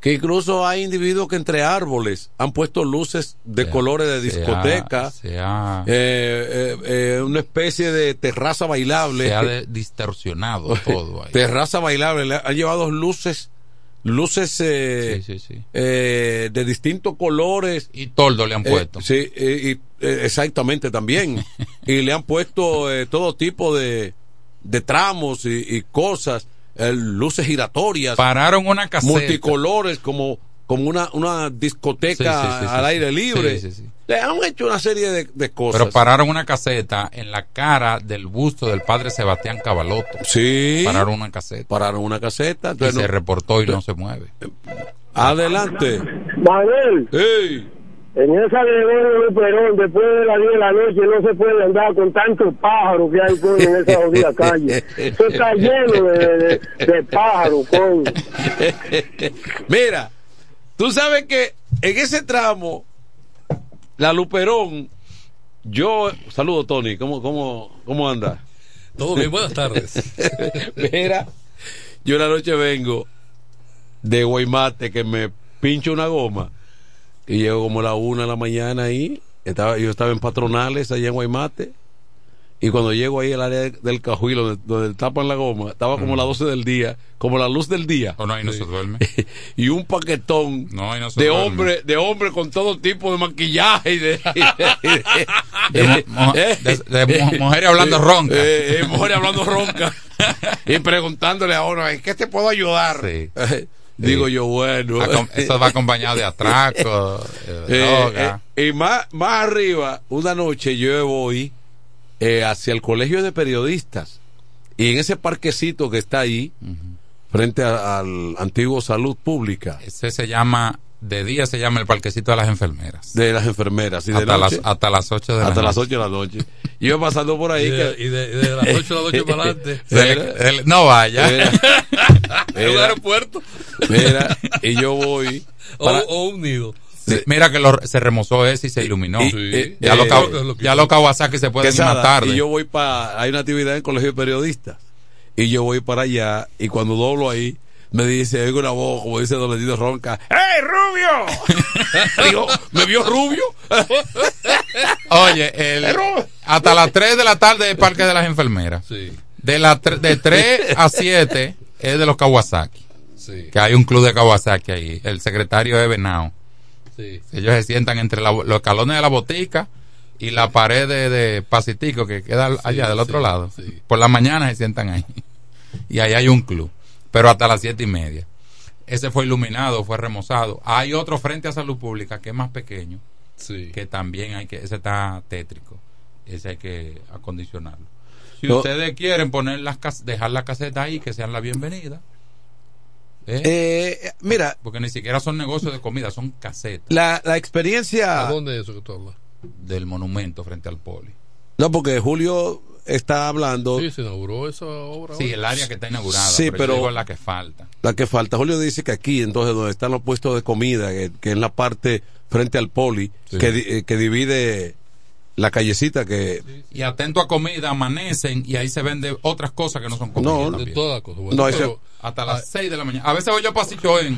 Speaker 21: que incluso hay individuos que entre árboles han puesto luces de colores de discoteca, eh, eh, eh, una especie de terraza bailable.
Speaker 22: Se ha distorsionado (laughs) todo ahí.
Speaker 21: terraza bailable, le han llevado luces, luces eh,
Speaker 22: Sí, sí, sí.
Speaker 21: eh, de distintos colores.
Speaker 22: Y toldo le han
Speaker 21: Eh,
Speaker 22: puesto.
Speaker 21: sí, eh, y, eh, exactamente también. (laughs) y le han puesto eh, todo tipo de, de tramos y, y cosas, luces giratorias.
Speaker 22: Pararon una caseta.
Speaker 21: Multicolores, como, como una, una discoteca
Speaker 22: Sí, sí, sí,
Speaker 21: al
Speaker 22: sí.
Speaker 21: aire libre.
Speaker 22: Sí, sí, sí.
Speaker 21: Le han hecho una serie de, de cosas.
Speaker 22: Pero pararon una caseta en la cara del busto del padre Sebastián Cavaloto.
Speaker 21: Sí.
Speaker 22: Pararon una caseta.
Speaker 21: Pararon una caseta.
Speaker 22: Y se reportó y no se mueve.
Speaker 21: Adelante.
Speaker 24: Manuel,
Speaker 21: Ey.
Speaker 24: en esa Gregorio Luperón, después de las 10 de la noche, no se puede andar con tantos pájaros que hay con en esa jodida calle. Eso está lleno de, de- de pájaros, con. (laughs)
Speaker 21: Mira, tú sabes que en ese tramo, la Luperón, yo. Saludo, Tony. ¿Cómo, cómo, cómo anda?
Speaker 25: Todo bien, buenas tardes. (laughs)
Speaker 21: Mira, yo la noche vengo de Guaymate que me pincho una goma y llego como a la una de la mañana ahí. Estaba, yo estaba en patronales allá en Guaymate. Y cuando llego ahí al área de- del Cajuilo, donde, donde tapan la goma, estaba como las 12 del día, como la luz del día.
Speaker 22: O no, ahí no se duerme. (laughs)
Speaker 21: y un paquetón
Speaker 22: No, no
Speaker 21: de
Speaker 22: duerme.
Speaker 21: hombre, de hombre con todo tipo de maquillaje y de, (laughs) y de-
Speaker 22: De mo- mo- (laughs) de- de mu- mujeres hablando ronca.
Speaker 21: Eh, eh, mujeres hablando ronca. y preguntándole a uno, ¿en qué te puedo ayudar? Digo yo, bueno.
Speaker 22: Eso va acompañado de atraco, eh,
Speaker 21: Eh,
Speaker 22: droga.
Speaker 21: eh, y más, más arriba, una noche yo voy eh, hacia el colegio de periodistas. Y en ese parquecito que está ahí, frente a- al antiguo Salud Pública,
Speaker 22: Ese se llama, de día se llama el parquecito de las enfermeras.
Speaker 21: de las enfermeras, y de
Speaker 22: hasta,
Speaker 21: noche,
Speaker 22: las, hasta las 8 de la
Speaker 21: hasta las
Speaker 22: noche.
Speaker 21: 8 de la noche. Y yo pasando por ahí.
Speaker 25: Y de-
Speaker 21: que-
Speaker 25: y de- y de las 8 de la noche (laughs) para adelante.
Speaker 22: El- no vaya.
Speaker 21: Mira, mira, (laughs)
Speaker 25: aeropuerto.
Speaker 21: mira, y yo voy.
Speaker 25: O,
Speaker 21: para-
Speaker 25: o un nido.
Speaker 22: Sí, Mira que lo- se remozó ese y se iluminó.
Speaker 21: Y-
Speaker 25: Sí.
Speaker 22: ya,
Speaker 21: eh, eh,
Speaker 25: lo que
Speaker 22: ya los Kawasaki se pueden ir
Speaker 21: Quesada,
Speaker 22: más tarde.
Speaker 21: Y yo voy para. Hay una actividad en el colegio de periodistas. Y yo voy para allá. Y cuando doblo ahí, me dice, oigo una voz, como dice Don Lenito Ronca. ¡Ey, Rubio! (laughs) Digo, ¿me vio Rubio? (laughs)
Speaker 22: Oye, el- hasta las 3 de la tarde es Parque de las Enfermeras.
Speaker 25: Sí,
Speaker 22: De, la, de 3 a 7 es de los Kawasaki.
Speaker 25: sí,
Speaker 22: Que hay un club de Kawasaki ahí. El secretario es Benao.
Speaker 25: Sí.
Speaker 22: Ellos se sientan entre la- los escalones de la botica y la pared de, de Pacitico que queda al- allá del otro
Speaker 25: sí,
Speaker 22: lado.
Speaker 25: sí.
Speaker 22: Por la mañana se sientan ahí. (laughs) Y ahí hay un club. Pero hasta las siete y media. Ese fue iluminado, fue remozado. Hay otro frente a salud pública que es más pequeño,
Speaker 25: sí.
Speaker 22: que también hay que, ese está tétrico. Ese hay que acondicionarlo. Si
Speaker 21: No.
Speaker 22: ustedes quieren poner las dejar la caseta ahí, que sean la bienvenida. ¿Eh?
Speaker 21: Eh, mira,
Speaker 22: Porque ni siquiera son negocios de comida, son casetas
Speaker 21: la, la
Speaker 25: ¿A
Speaker 21: experiencia.
Speaker 25: dónde es eso que tú hablas?
Speaker 22: del monumento frente al poli.
Speaker 21: No, porque Julio está hablando.
Speaker 25: Sí, se inauguró esa obra.
Speaker 22: Sí,
Speaker 25: ahora.
Speaker 22: el área que está inaugurada,
Speaker 21: Sí,
Speaker 22: pero, la que falta.
Speaker 21: La que falta. Julio dice que aquí, entonces, donde están los puestos de comida, que, que en la parte frente al poli,
Speaker 22: Sí.
Speaker 21: que, eh, que divide la callecita que.
Speaker 22: Y atento a comida, amanecen y ahí se vende otras cosas que no son comida.
Speaker 21: No,
Speaker 25: De todas las cosas. Bueno,
Speaker 21: No,
Speaker 25: pero,
Speaker 22: Hasta las 6 de la mañana. A veces voy yo pasillo en,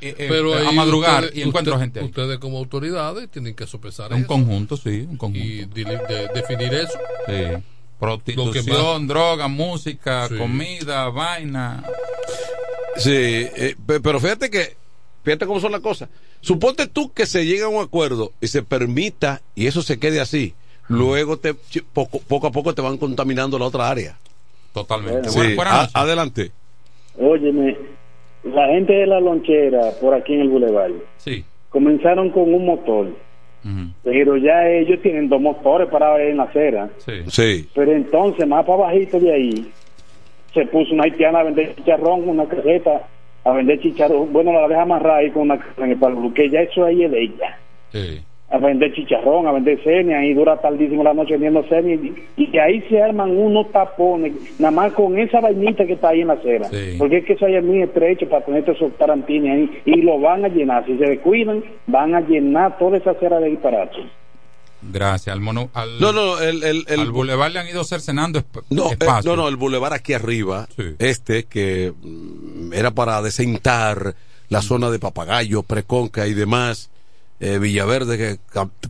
Speaker 22: eh, eh,
Speaker 25: pero
Speaker 22: a madrugar
Speaker 25: ustedes-
Speaker 22: y encuentro
Speaker 25: usted-
Speaker 22: gente ahí.
Speaker 25: Ustedes como autoridades tienen que sopesar
Speaker 22: un
Speaker 25: eso
Speaker 22: conjunto, sí, un conjunto.
Speaker 25: y de- definir eso.
Speaker 22: Sí. Prostitución, droga, música,
Speaker 25: Sí.
Speaker 22: comida, vaina.
Speaker 21: Sí, eh, pe- pero fíjate que. Fíjate cómo son las cosas. Suponte tú que se llega a un acuerdo y se permita y eso se quede así. luego te poco, poco a poco te van contaminando la otra área.
Speaker 22: Totalmente.
Speaker 21: Sí. A-
Speaker 22: noches.
Speaker 21: adelante.
Speaker 26: Óyeme, la gente de la lonchera por aquí en el Boulevard
Speaker 22: Sí.
Speaker 26: comenzaron con un motor, pero ya ellos tienen dos motores para en la acera.
Speaker 21: Sí.
Speaker 26: Pero entonces, más para bajito de ahí, se puso una haitiana a vender chicharrón, una caseta, a vender chicharrón. Bueno, la deja amarrar ahí con una en el palo, que ya eso ahí es de ella. A vender chicharrón, a vender cenia, y dura tardísimo la noche vendiendo cenia, y, y que ahí se arman unos tapones, nada más con esa vainita que está ahí en la acera.
Speaker 22: Sí.
Speaker 26: Porque es que eso ahí es muy estrecho para tener esos tarantines ahí, y lo van a llenar. Si se descuidan, van a llenar toda esa acera de disparates.
Speaker 22: Gracias. Al, mono, al,
Speaker 21: No, no, el, el, el-
Speaker 22: al bulevar le han ido cercenando esp-
Speaker 21: No, eh,
Speaker 22: espacio.
Speaker 21: no, no, el bulevar aquí arriba, este que mm, era para desentar la zona de Papagayo, Preconca y demás, eh, Villaverde, que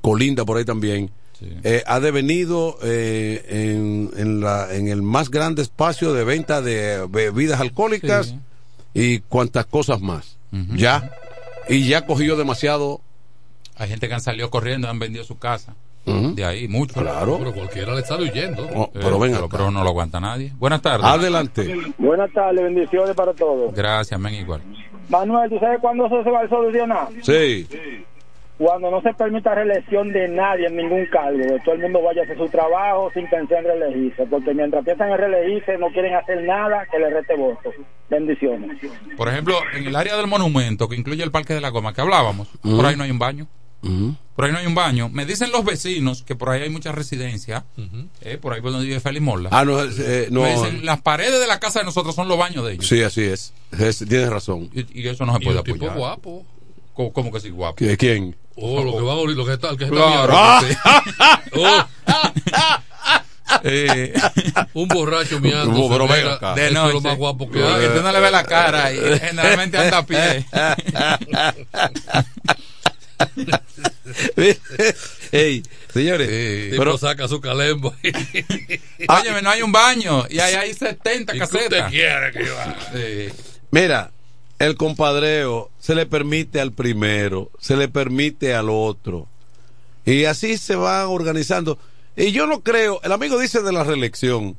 Speaker 21: colinda por ahí también, eh, ha devenido eh, en, en, la, en el más grande espacio de venta de bebidas alcohólicas y cuantas cosas más. Ya. Y ya cogió demasiado.
Speaker 22: Hay gente que han salido corriendo, han vendido su casa. De ahí, mucho.
Speaker 21: Claro.
Speaker 25: Pero cualquiera le sale huyendo.
Speaker 21: Oh, pero ven
Speaker 22: pero, pero no lo aguanta nadie. Buenas tardes.
Speaker 21: Adelante.
Speaker 26: Buenas tardes, bendiciones para todos.
Speaker 22: Gracias, men, igual.
Speaker 26: Manuel, ¿tú sabes cuándo eso se va a solucionar?
Speaker 21: Sí.
Speaker 26: Cuando no se permita reelección de nadie en ningún cargo, que todo el mundo vaya a hacer su trabajo sin pensar en reelegirse, porque mientras piensan en reelegirse no quieren hacer nada que le rete votos. Bendiciones.
Speaker 22: Por ejemplo, en el área del monumento, que incluye el Parque de la Goma, que hablábamos, por ahí no hay un baño. Por ahí no hay un baño. Me dicen los vecinos que por ahí hay muchas residencias, eh, por ahí por donde vive Félix Morla.
Speaker 21: Ah, no, eh, no.
Speaker 22: Me dicen, las paredes de la casa de nosotros son los baños de ellos.
Speaker 21: Sí, así es. Es- tienes razón.
Speaker 22: Y, y eso no se
Speaker 25: Y
Speaker 22: puede
Speaker 25: un tipo
Speaker 22: apoyar.
Speaker 25: guapo.
Speaker 22: ¿Cómo, cómo que sí, guapo?
Speaker 21: ¿Qui- ¿Quién?
Speaker 25: Oh, lo que va a oír, lo que está, el que está
Speaker 22: Claro (laughs)
Speaker 25: Oh.
Speaker 22: Eh,
Speaker 25: Un borracho miando.
Speaker 22: No, pero
Speaker 25: se
Speaker 22: ven
Speaker 25: mira,
Speaker 22: acá.
Speaker 25: eso
Speaker 22: De
Speaker 25: es
Speaker 22: noche.
Speaker 25: lo más guapo que
Speaker 22: No,
Speaker 25: hay.
Speaker 22: usted no le ve la cara y (laughs) generalmente anda a pie. (laughs)
Speaker 21: Ey, señores,
Speaker 25: El
Speaker 21: pero
Speaker 25: saca su calembo.
Speaker 22: Óyeme, no hay un baño y hay, hay 70
Speaker 25: ¿Y qué
Speaker 22: casetas.
Speaker 25: usted quiere que yo haga?
Speaker 22: Sí.
Speaker 21: mira, el compadreo se le permite al primero, se le permite al otro. Y así se van organizando. Y yo no creo, el amigo dice de la reelección,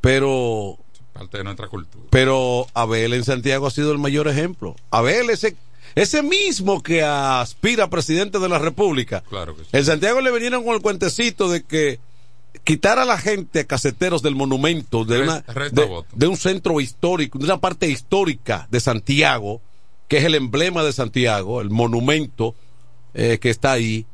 Speaker 21: pero
Speaker 22: Parte de nuestra cultura.
Speaker 21: pero Abel en Santiago ha sido el mayor ejemplo. Abel ese ese mismo que aspira a presidente de la República.
Speaker 22: Claro que sí.
Speaker 21: En Santiago le vinieron con el cuentecito de que quitar a la gente caseteros del monumento de, una, de un centro histórico, de una parte histórica de Santiago, que es el emblema de Santiago, el monumento eh, que está ahí.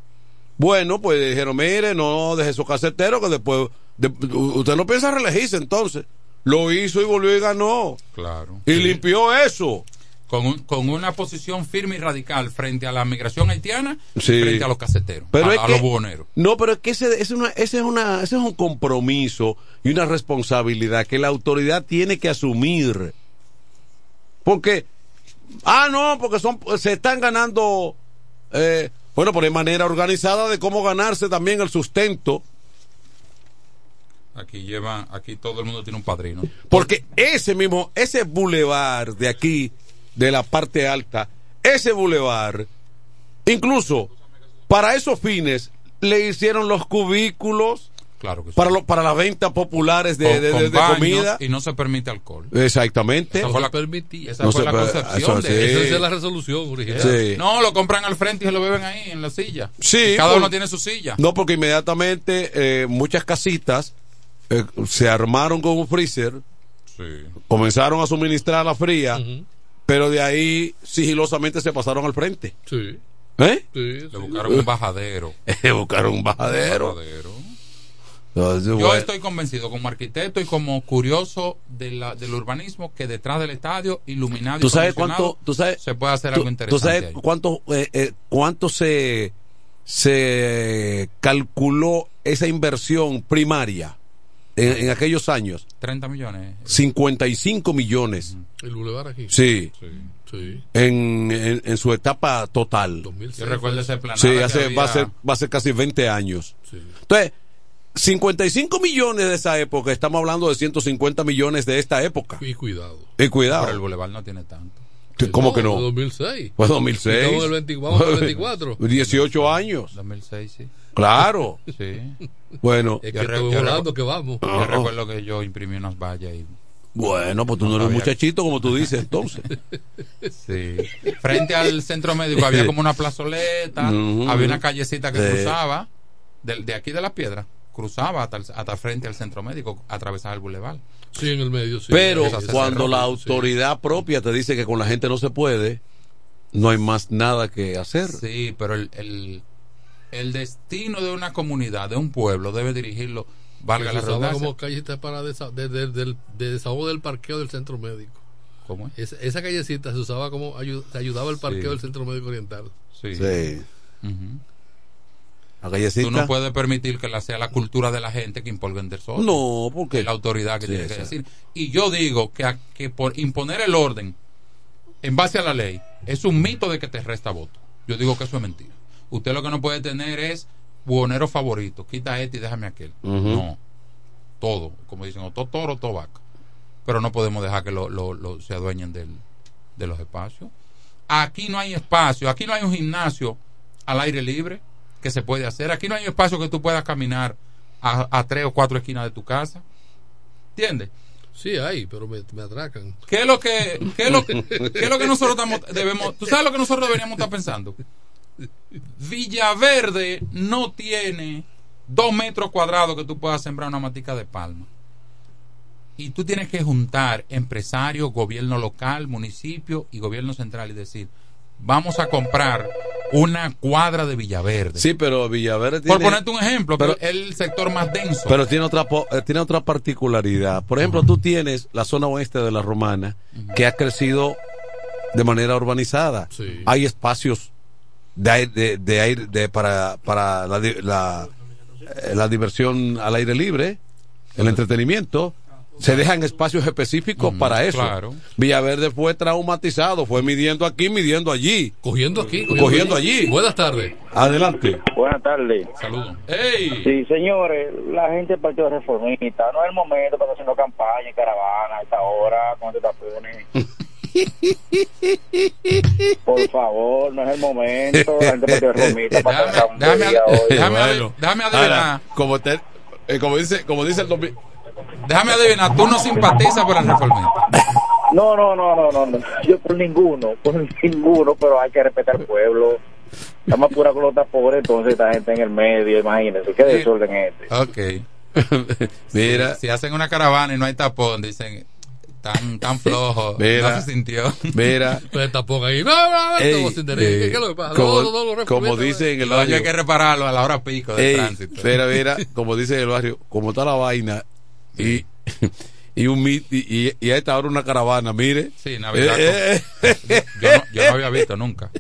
Speaker 21: Bueno, pues dijeron, mire, no deje esos caseteros que después, de- usted no piensa reelegirse entonces. Lo hizo y volvió y ganó.
Speaker 22: Claro.
Speaker 21: Y limpió eso.
Speaker 22: Con, un- con una posición firme y radical frente a la migración haitiana
Speaker 21: Sí.
Speaker 22: frente a los caseteros,
Speaker 21: Pero
Speaker 22: a,
Speaker 21: es
Speaker 22: a
Speaker 21: que-
Speaker 22: los buhoneros.
Speaker 21: No, pero es que ese, ese es una, ese, es una, ese es un compromiso y una responsabilidad que la autoridad tiene que asumir. Porque, ah, no, porque son, se están ganando, eh, bueno, por manera organizada de cómo ganarse también el sustento.
Speaker 22: Aquí lleva, aquí todo el mundo tiene un padrino.
Speaker 21: Porque ese mismo, ese bulevar de aquí, de la parte alta, ese bulevar, incluso para esos fines, le hicieron los cubículos
Speaker 22: Claro que sí.
Speaker 21: para, lo- para las ventas populares de,
Speaker 22: Con-
Speaker 21: de- de-
Speaker 22: con
Speaker 21: de
Speaker 22: baños
Speaker 21: comida.
Speaker 22: y no se permite alcohol.
Speaker 21: Exactamente.
Speaker 22: Esa fue la,
Speaker 25: permitía.
Speaker 22: esa
Speaker 21: No
Speaker 22: fue
Speaker 21: se
Speaker 22: la concepción
Speaker 21: eso
Speaker 22: de
Speaker 21: sí.
Speaker 25: Esa es la resolución original.
Speaker 21: Sí.
Speaker 22: No, lo compran al frente y se lo beben ahí en la silla.
Speaker 21: Sí,
Speaker 22: Cada
Speaker 21: por-
Speaker 22: uno tiene su silla.
Speaker 21: No, porque inmediatamente eh, muchas casitas eh, se armaron con un freezer, comenzaron a suministrar la fría, pero de ahí sigilosamente se pasaron al frente.
Speaker 25: Sí.
Speaker 21: ¿Eh?
Speaker 22: Le buscaron un bajadero. (laughs)
Speaker 21: buscaron un bajadero.
Speaker 22: Bajadero.
Speaker 21: Entonces,
Speaker 22: Yo
Speaker 21: bueno.
Speaker 22: estoy convencido como arquitecto y como curioso de la, del urbanismo que detrás del estadio iluminado y
Speaker 21: ¿Tú sabes
Speaker 22: acondicionado,
Speaker 21: cuánto, tú sabes,
Speaker 22: se puede hacer
Speaker 21: tú-
Speaker 22: algo
Speaker 21: tú
Speaker 22: interesante
Speaker 21: sabes
Speaker 22: ahí.
Speaker 21: cuánto, eh, eh, cuánto se, se calculó esa inversión primaria en, en aquellos años?
Speaker 22: 30 millones.
Speaker 21: 55 millones.
Speaker 25: El bulevar aquí.
Speaker 21: Sí.
Speaker 25: Sí.
Speaker 21: En, en, en su etapa total.
Speaker 22: Yo recuerdo ese plan.
Speaker 21: Sí, hace, va, a ser, va a ser casi 20 años. Entonces, 55 millones de esa época, estamos hablando de 150 millones de esta época.
Speaker 25: Y cuidado.
Speaker 21: Y cuidado.
Speaker 22: Pero el Boulevard no tiene tanto.
Speaker 21: ¿Cómo que no?
Speaker 27: 2006.
Speaker 21: Fue 2006.
Speaker 27: Estamos en el 20 vamos al 24.
Speaker 21: 18 años.
Speaker 22: 2006, sí.
Speaker 21: Claro. (laughs)
Speaker 22: Sí.
Speaker 21: Bueno.
Speaker 27: Es
Speaker 22: Yo
Speaker 27: que estoy
Speaker 22: yo
Speaker 27: que vamos.
Speaker 22: Yo recuerdo que yo imprimí unas vallas y
Speaker 21: Bueno, pues tú no eres muchachito como tú dices entonces. (laughs)
Speaker 22: Sí. Frente al centro médico había como una plazoleta, (laughs) había una callecita que
Speaker 21: Sí.
Speaker 22: cruzaba de, de aquí de la piedra, cruzaba hasta, el- hasta frente al centro médico, atravesaba el bulevar.
Speaker 27: Sí, en el medio, sí.
Speaker 21: Pero cuando
Speaker 22: cerró,
Speaker 21: la
Speaker 22: sí.
Speaker 21: autoridad propia te dice que con la gente no se puede, no hay más nada que hacer.
Speaker 22: Sí, pero el, el, el destino de una comunidad, de un pueblo, debe dirigirlo, valga la
Speaker 27: se usaba
Speaker 22: redundancia.
Speaker 27: como callecita para desa- de, de- del- de desahogo del parqueo del centro médico.
Speaker 22: ¿Cómo es?
Speaker 27: Esa, esa callecita se usaba como ayu- se ayudaba el parqueo
Speaker 22: Sí.
Speaker 27: del centro médico oriental.
Speaker 22: Sí.
Speaker 21: Sí. La callecita.
Speaker 22: Tú no puedes permitir que la sea la cultura de la gente que impongan del sol.
Speaker 21: No, porque
Speaker 22: Es la autoridad que
Speaker 21: Sí,
Speaker 22: tiene que
Speaker 21: sí.
Speaker 22: decir. Y yo digo que, a- que por imponer el orden en base a la ley es un mito de que te resta voto. Yo digo que eso es mentira. Usted lo que no puede tener es buhonero favorito. Quita este y déjame aquel. No. Todo. Como dicen, o todo toro o todo vaca. Pero no podemos dejar que lo, lo- lo- se adueñen del, de los espacios. Aquí no hay espacio. Aquí no hay un gimnasio al aire libre que se puede hacer. Aquí no hay espacio que tú puedas caminar a, a tres o cuatro esquinas de tu casa. ¿Entiendes?
Speaker 27: Sí, hay, pero me, me atracan.
Speaker 22: ¿Qué es lo que, qué es lo, qué es lo que nosotros estamos- debemos, tú sabes lo que nosotros deberíamos estar pensando? Villaverde no tiene dos metros cuadrados que tú puedas sembrar una matica de palma. Y tú tienes que juntar empresarios, gobierno local, municipio y gobierno central y decir, vamos a comprar una cuadra de Villaverde.
Speaker 21: Sí, pero Villaverde
Speaker 22: Por
Speaker 21: tiene,
Speaker 22: ponerte un ejemplo,
Speaker 21: pero-
Speaker 22: es el sector más denso.
Speaker 21: pero tiene otra eh, tiene otra particularidad. Por ejemplo, tú tienes la zona oeste de la Romana que ha crecido de manera urbanizada.
Speaker 27: Sí.
Speaker 21: Hay espacios de aire, de, de aire de- para para la, la, eh, la diversión al aire libre, el entretenimiento. Se dejan espacios específicos para eso.
Speaker 22: claro.
Speaker 21: Villaverde fue traumatizado, fue midiendo aquí, midiendo allí.
Speaker 27: Cogiendo aquí,
Speaker 21: Cogiendo allí.
Speaker 27: Buenas tardes.
Speaker 21: Adelante.
Speaker 24: Buenas tardes.
Speaker 22: Saludos. ¡Ey!
Speaker 24: Sí, señores, la gente del Partido Reformista, no es el momento para estar haciendo campaña y caravana a esta hora con este tapones. (laughs) Por favor, no es el momento. La gente Reformista (laughs) para
Speaker 22: Déjame- déjame-
Speaker 24: día hoy.
Speaker 22: déjame-
Speaker 21: Bueno,
Speaker 22: déjame adivinar.
Speaker 21: como, te- eh, como dice, como dice el domi-
Speaker 22: Déjame adivinar, tú no simpatizas por el reformista.
Speaker 24: No, no, no, no, no, no. Yo por ninguno, por ninguno, pero hay que respetar al pueblo. Estamos pura con los tapones, entonces esta gente en el medio, imagínense, qué desorden es este.
Speaker 22: Ok. (laughs)
Speaker 21: Mira.
Speaker 22: Si, si hacen una caravana y no hay tapón, dicen, tan, tan (laughs) flojo,
Speaker 21: Mira.
Speaker 22: no se sintió.
Speaker 21: Mira,
Speaker 27: Pues tampoco ahí. No, no, no,
Speaker 21: Ey,
Speaker 27: sin. ¿Qué,
Speaker 21: eh,
Speaker 27: qué lo que pasa?
Speaker 21: como,
Speaker 27: No, no, no,
Speaker 21: como dice en el
Speaker 22: Coño, hay
Speaker 21: barrio,
Speaker 22: que repararlo a la hora pico del
Speaker 21: ey,
Speaker 22: tránsito.
Speaker 21: mira, mira, (laughs) como dice en el barrio, como está la vaina y, (laughs) y un y, y- y a esta hora una caravana, mire.
Speaker 22: Sí, Navidad.
Speaker 21: Eh, eh,
Speaker 22: Yo no, yo no había visto nunca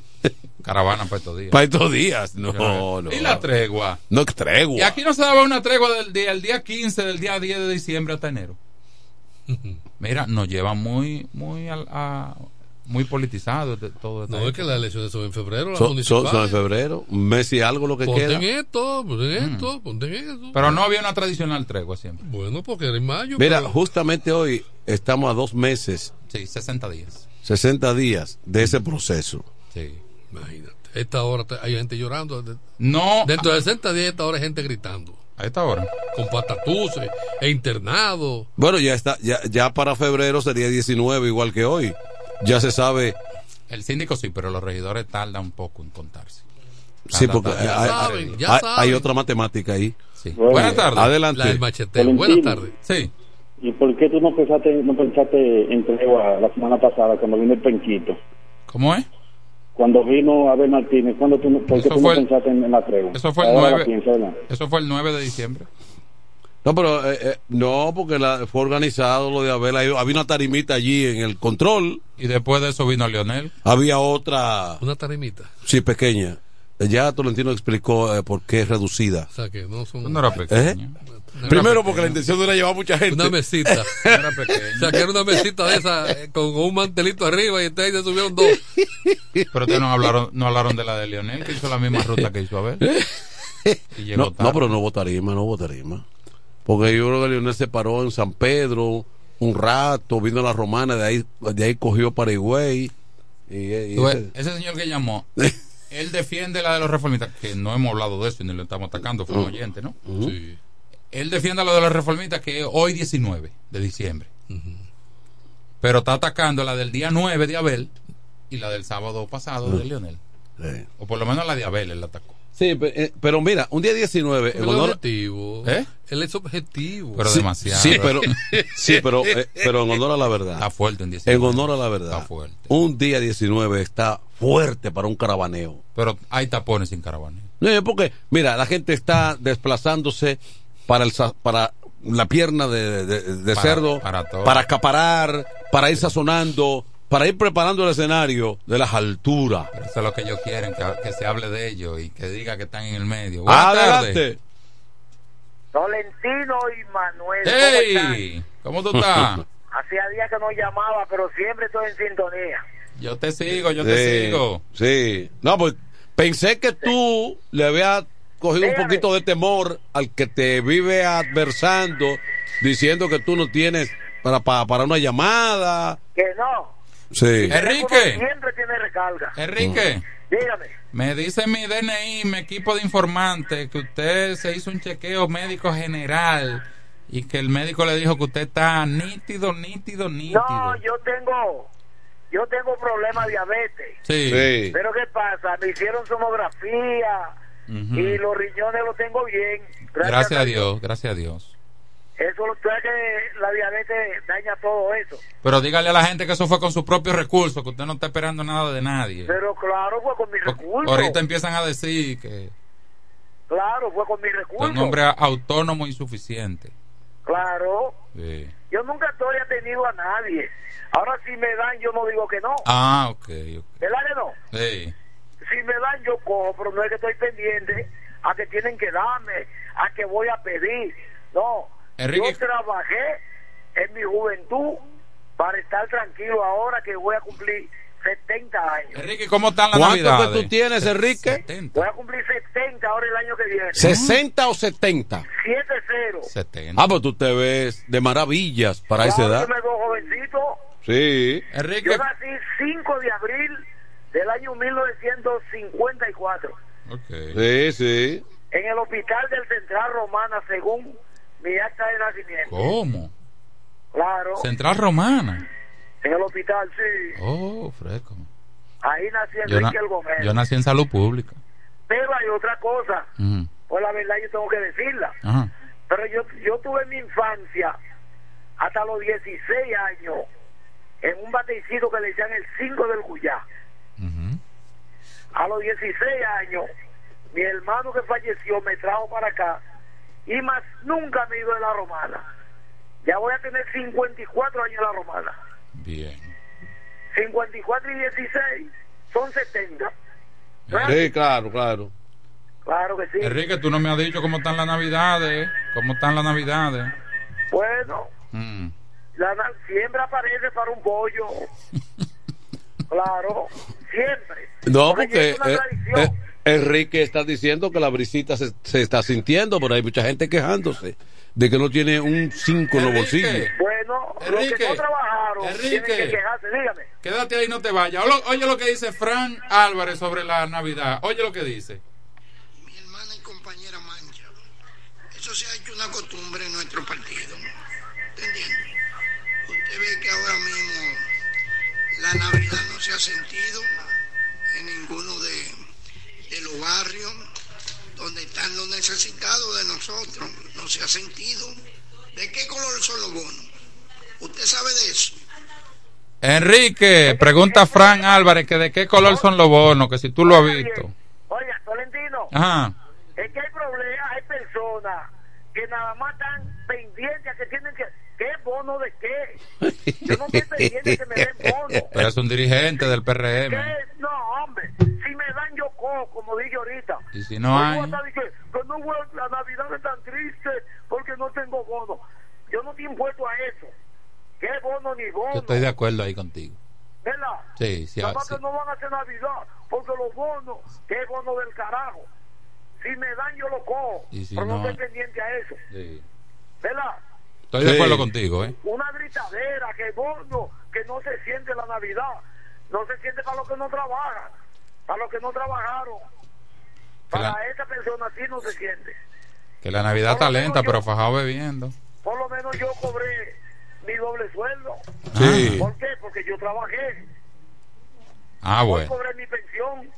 Speaker 22: caravana para estos días.
Speaker 21: Para estos días, no, no.
Speaker 22: Y la tregua.
Speaker 21: No tregua.
Speaker 22: Y aquí no se daba una tregua del día, el día 15, del día 10 de diciembre hasta enero. Mira, nos lleva muy, muy, al- a- muy politizado de todo esto.
Speaker 27: No, es que las elecciones son en febrero, las
Speaker 21: Son, son, en febrero, un mes y algo lo que
Speaker 27: Ponte
Speaker 21: queda.
Speaker 27: esto, ponte en
Speaker 22: Mm.
Speaker 27: esto, ponte en eso.
Speaker 22: Pero no había una tradicional tregua siempre.
Speaker 27: Bueno, porque era en mayo.
Speaker 21: Mira,
Speaker 27: pero-
Speaker 21: justamente hoy estamos a dos meses,
Speaker 22: Sí, 60 días.
Speaker 21: 60 días de ese proceso.
Speaker 22: Sí.
Speaker 27: Imagínate. Esta hora hay gente llorando.
Speaker 22: No.
Speaker 27: Dentro de 60 días, esta hora hay gente gritando.
Speaker 22: A esta hora.
Speaker 27: Con patatuces e internado.
Speaker 21: Bueno, ya está, ya, ya para febrero sería 19 igual que hoy. Ya se sabe,
Speaker 22: El síndico sí, pero los regidores tardan un poco en contarse.
Speaker 21: sí, porque
Speaker 22: tardan-
Speaker 21: hay,
Speaker 27: saben,
Speaker 21: hay-
Speaker 27: ya
Speaker 21: hay-
Speaker 27: saben.
Speaker 21: hay otra matemática ahí.
Speaker 22: Sí.
Speaker 26: Bueno.
Speaker 22: Buenas tardes.
Speaker 21: Adelante.
Speaker 27: La del macheteo. Buenas tardes.
Speaker 22: Sí.
Speaker 26: ¿Y por qué tú no pensaste, no pensaste en tregua la semana pasada cuando vino el penquito?
Speaker 22: ¿Cómo es?
Speaker 26: Cuando vino Abel Martínez, ¿cuándo tú, no- ¿por qué
Speaker 22: Eso
Speaker 26: tú
Speaker 22: fue
Speaker 26: no
Speaker 22: el-
Speaker 26: pensaste en, en la tregua?
Speaker 22: Eso fue el
Speaker 26: Ahora la
Speaker 22: 9.
Speaker 26: pienso, ¿verdad?
Speaker 22: Eso fue el 9 de diciembre.
Speaker 21: No, pero eh, eh, no, porque la, fue organizado lo de Abel. ahí- Había una tarimita allí en el control.
Speaker 22: Y después de eso vino Leonel.
Speaker 21: Había otra,
Speaker 27: Una tarimita.
Speaker 21: sí, pequeña. Ya Tolentino explicó eh, por qué es reducida.
Speaker 27: O sea que no son.
Speaker 22: No era pequeño.
Speaker 21: Primero porque la intención no era llevar mucha gente.
Speaker 27: Una mesita. (laughs)
Speaker 22: Era.
Speaker 27: O sea que era una mesita de esa eh, con un mantelito arriba y entonces se subieron dos.
Speaker 22: Pero ustedes no hablaron, no hablaron de la de Leonel, que hizo la misma ruta que hizo Abel. (laughs) Y llegó
Speaker 21: No,
Speaker 22: tarde.
Speaker 21: no, pero no votaría más, no votaría más. Porque yo creo que Leonel se paró en San Pedro un rato, vino a la romana, de ahí, de ahí cogió para Higüey Y, ese-
Speaker 22: ese señor que llamó, (laughs) él defiende la de los reformistas, que no hemos hablado de eso y ni lo estamos atacando, fue un
Speaker 21: Mm.
Speaker 22: oyente, ¿no?
Speaker 21: Ujú.
Speaker 22: Sí. Él defiende lo de los reformistas que es hoy 19 de diciembre. Pero está atacando la del día 9 de Abel y la del sábado pasado de. Leonel. O por lo menos la de Abel él la atacó.
Speaker 21: Sí, eh, pero mira, un día 19, en
Speaker 25: El
Speaker 21: honor,
Speaker 25: objetivo.
Speaker 22: ¿Eh?
Speaker 25: Él es objetivo.
Speaker 22: Pero
Speaker 21: Sí,
Speaker 22: demasiado.
Speaker 21: Sí, pero, sí, pero, eh, (laughs) pero en honor a la verdad.
Speaker 22: Está fuerte en 19.
Speaker 21: En honor a la verdad.
Speaker 22: Está fuerte.
Speaker 21: Un día 19 está fuerte para un caravaneo.
Speaker 22: Pero hay tapones sin caravana.
Speaker 21: No, es porque, mira, la gente está desplazándose para el sa- para la pierna de, de- de
Speaker 22: Para-
Speaker 21: cerdo,
Speaker 22: para todo.
Speaker 21: para acaparar, para ir sazonando, para ir preparando el escenario de las alturas.
Speaker 22: Eso es lo que ellos quieren, que, que se hable de ellos y que diga que están en el medio. Buenas
Speaker 21: Adelante.
Speaker 22: tardes.
Speaker 28: Tolentino y Manuel. ¿cómo
Speaker 22: ¡Hey! ¿Cómo tú estás? (laughs)
Speaker 28: Hacía días que no llamaba, pero siempre estoy en sintonía.
Speaker 22: Yo te sigo, yo te
Speaker 21: Sí,
Speaker 22: sigo.
Speaker 21: Sí. No, pues pensé que tú le habías cogido un poquito de temor al que te vive adversando, diciendo que tú no tienes para, para, para una llamada.
Speaker 28: Que no.
Speaker 21: Sí.
Speaker 22: Enrique.
Speaker 28: Siempre tiene recarga.
Speaker 22: Enrique,
Speaker 28: Dígame.
Speaker 22: me dice mi DNI, mi equipo de informantes, que usted se hizo un chequeo médico general y que el médico le dijo que usted está nítido, nítido, nítido.
Speaker 28: No, yo tengo, yo tengo problemas de diabetes.
Speaker 22: Sí.
Speaker 21: Sí.
Speaker 28: Pero ¿qué pasa? Me hicieron y los riñones los tengo bien.
Speaker 22: Gracias a Dios, gracias a Dios.
Speaker 28: Eso lo que la diabetes daña todo eso.
Speaker 22: Pero dígale a la gente que eso fue con sus propios recursos, que usted no está esperando nada de nadie.
Speaker 28: Pero claro, fue con mi recurso.
Speaker 22: Ahorita empiezan a decir que
Speaker 28: Claro, fue con mi
Speaker 22: es
Speaker 28: recurso.
Speaker 22: un hombre autónomo y suficiente.
Speaker 28: Claro.
Speaker 22: Sí.
Speaker 28: Yo nunca estoy atenido a nadie. Ahora si me dan, yo no digo que no.
Speaker 22: Ah, ok. ok.
Speaker 28: ¿Verdad que no?
Speaker 22: Sí.
Speaker 28: Si me dan, yo cojo, pero no es que estoy pendiente a que tienen que darme, a que voy a pedir. No.
Speaker 22: Enrique-
Speaker 28: Yo trabajé en mi juventud para estar tranquilo ahora que voy a cumplir 70 años.
Speaker 22: Enrique, ¿cómo están las
Speaker 21: ¿Cuánto
Speaker 22: navidades?
Speaker 21: que tú tienes, Enrique?
Speaker 28: Voy a cumplir 70 ahora el año que viene.
Speaker 21: ¿60 o 70?
Speaker 28: 7-0.
Speaker 22: 70.
Speaker 21: Ah, pues tú te ves de maravillas para esa
Speaker 28: Claro,
Speaker 21: edad.
Speaker 28: yo me veo jovencito.
Speaker 21: Sí.
Speaker 22: Enrique.
Speaker 28: Yo nací 5 de abril del año 1954
Speaker 21: Sí, sí.
Speaker 28: en el hospital del Central Romana, según mi acta de nacimiento.
Speaker 22: ¿Cómo?
Speaker 28: Claro,
Speaker 22: Central Romana.
Speaker 28: en el hospital, sí.
Speaker 22: Oh, fresco.
Speaker 28: Ahí nací
Speaker 22: Yo, na-
Speaker 28: Enrique el Gómez.
Speaker 22: yo nací en salud pública.
Speaker 28: Pero hay otra cosa,
Speaker 22: Ujú.
Speaker 28: pues la verdad yo tengo que decirla. Pero yo, yo tuve mi infancia hasta los 16 años en un batecito que le decían el 5 del Guyá. A los 16 años, mi hermano que falleció me trajo para acá y más nunca me he ido de la romana. Ya voy a tener 54 años en la romana.
Speaker 22: Bien.
Speaker 28: 54 y 16 son 70.
Speaker 21: Sí, claro, claro.
Speaker 28: Claro que sí.
Speaker 22: Enrique, tú no me has dicho cómo están las navidades. ¿Cómo están las navidades?
Speaker 28: Bueno,
Speaker 22: Mm.
Speaker 28: la siempre aparece para un pollo. (laughs) claro, siempre.
Speaker 21: No,
Speaker 28: Porque
Speaker 21: eh, eh, Enrique está diciendo que la brisita se, se está sintiendo, pero hay mucha gente quejándose de que no tiene un 5 en los bolsillos.
Speaker 28: Bueno, los que
Speaker 22: Enrique,
Speaker 28: no trabajaron tienen
Speaker 22: Enrique.
Speaker 28: que quejarse, dígame.
Speaker 22: Quédate ahí, no te vayas. Oye, oye lo que dice Fran Álvarez sobre la Navidad. Oye lo que dice.
Speaker 29: Eso se ha hecho una costumbre en nuestro partido. ¿Te entiende? Usted ve que ahora mismo la Navidad no se ha sentido en ninguno de, de los barrios donde están los necesitados de nosotros. No se ha sentido. ¿De qué color son los bonos? ¿Usted sabe de eso?
Speaker 22: Enrique, pregunta Fran Álvarez que de qué color son los bonos, que si tú lo has visto.
Speaker 28: Oiga, Tolentino,
Speaker 22: Ajá.
Speaker 28: es que hay problemas, hay personas que nada más están pendientes a que tienen que... ¿Qué bono de qué? Yo no estoy pendiente que me den bono. (laughs)
Speaker 22: Pero es un dirigente del PRM.
Speaker 28: ¿Qué? No, hombre, si me dan yo cojo, como dije ahorita.
Speaker 22: Y si no hay.
Speaker 28: Que no voy a- la Navidad es tan triste porque no tengo bono. Yo no estoy impuesto a eso. ¿Qué bono ni bono?
Speaker 22: Yo estoy de acuerdo ahí contigo.
Speaker 28: ¿Verdad?
Speaker 22: Sí, sí,
Speaker 28: Nada más
Speaker 22: sí.
Speaker 28: que no van a hacer Navidad porque los bonos, ¿qué bono del carajo? Si me dan yo lo cojo,
Speaker 22: Y si
Speaker 28: pero no,
Speaker 22: no-
Speaker 28: estoy pendiente a eso.
Speaker 22: Sí.
Speaker 28: ¿Verdad?
Speaker 22: Estoy de
Speaker 21: Sí.
Speaker 22: acuerdo contigo, ¿eh?
Speaker 28: Una gritadera, que bono, que no se siente la Navidad. no se siente para los que no trabajan, para los que no trabajaron. Para esa persona sí no se siente.
Speaker 22: Que la Navidad está lenta, pero fajado bebiendo.
Speaker 28: Por lo menos yo cobré mi doble sueldo.
Speaker 22: Sí.
Speaker 28: ¿Por qué? Porque yo trabajé.
Speaker 22: Ah, bueno.
Speaker 28: cobré mi pensión.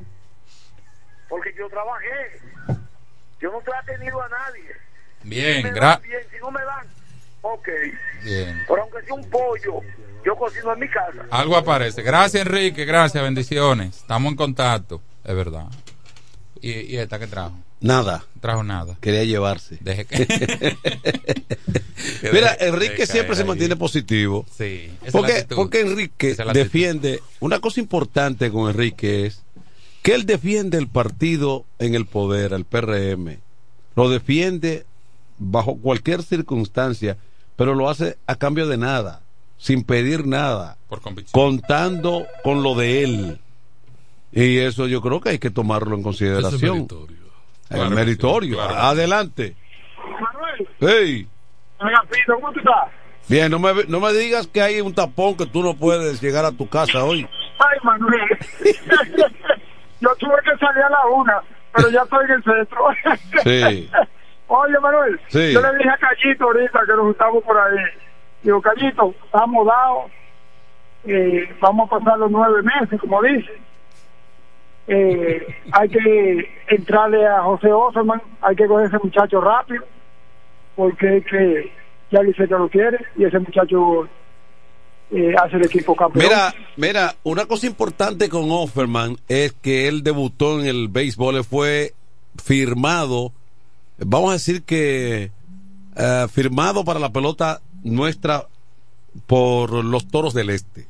Speaker 28: Porque yo trabajé. Yo no te he tenido a nadie.
Speaker 22: Bien,
Speaker 28: Si me
Speaker 22: gra-
Speaker 28: dan bien, si no me dan, ok.
Speaker 22: Bien.
Speaker 28: Pero aunque sea un pollo, yo cocino en mi casa.
Speaker 22: Algo aparece. Gracias, Enrique. Gracias, bendiciones. Estamos en contacto. Es verdad. ¿Y, y esta que trajo?
Speaker 21: Nada.
Speaker 22: Trajo nada.
Speaker 21: Quería llevarse.
Speaker 22: Deje que. (laughs)
Speaker 21: Mira, Enrique siempre se
Speaker 22: ahí.
Speaker 21: mantiene positivo.
Speaker 22: Sí. esa
Speaker 21: Porque, porque Enrique defiende. Una cosa importante con Enrique es que él defiende el partido en el poder, el PRM. Lo defiende bajo cualquier circunstancia, pero lo hace a cambio de nada, sin pedir nada,
Speaker 22: Por
Speaker 21: contando con lo de él. Y eso yo creo que hay que tomarlo en consideración.
Speaker 27: meritorio.
Speaker 21: El
Speaker 27: Claro
Speaker 21: meritorio.
Speaker 27: claro.
Speaker 21: Adelante.
Speaker 28: Manuel,
Speaker 21: Hey.
Speaker 28: ¿cómo tú estás?
Speaker 21: Bien, no me, no me digas que hay un tapón que tú no puedes llegar a tu casa hoy.
Speaker 28: Ay, Manuel. (laughs) yo tuve que salir a la una, pero ya estoy en el centro.
Speaker 21: Sí.
Speaker 28: Oye, Manuel,
Speaker 21: Sí.
Speaker 28: yo le dije a Callito ahorita que nos juntamos por ahí. Digo, Callito, estamos dados. eh, vamos a pasar los nueve meses, como dice. Eh, hay que entrarle a José Osman, hay que coger ese muchacho rápido, porque es que ya Liceta lo quiere y ese muchacho eh, hace el equipo campeón.
Speaker 21: Mira, mira, una cosa importante con Offerman es que él debutó en el béisbol, fue firmado, vamos a decir que eh, firmado para la pelota nuestra por los Toros del Este.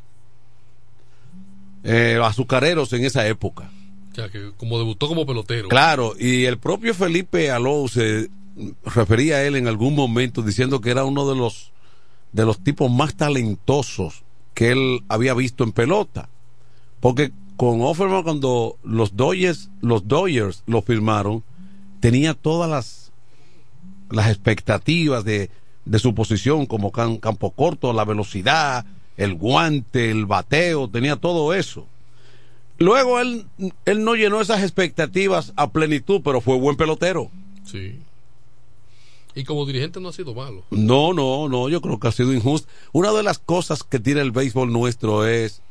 Speaker 21: Eh, azucareros en esa época.
Speaker 27: O sea, que como debutó como pelotero.
Speaker 21: Claro, y el propio Felipe Alou se refería a él en algún momento diciendo que era uno de los de los tipos más talentosos que él había visto en pelota. Porque con Offerman cuando los Dodgers, los Dodgers lo firmaron, tenía todas las las expectativas de, de su posición como can- campo corto, la velocidad, el guante, el bateo, tenía todo eso. Luego él, él no llenó esas expectativas a plenitud, pero fue buen pelotero.
Speaker 27: Sí. Y como dirigente no ha sido malo.
Speaker 21: No, no, no, yo creo que ha sido injusto. Una de las cosas que tiene el béisbol nuestro es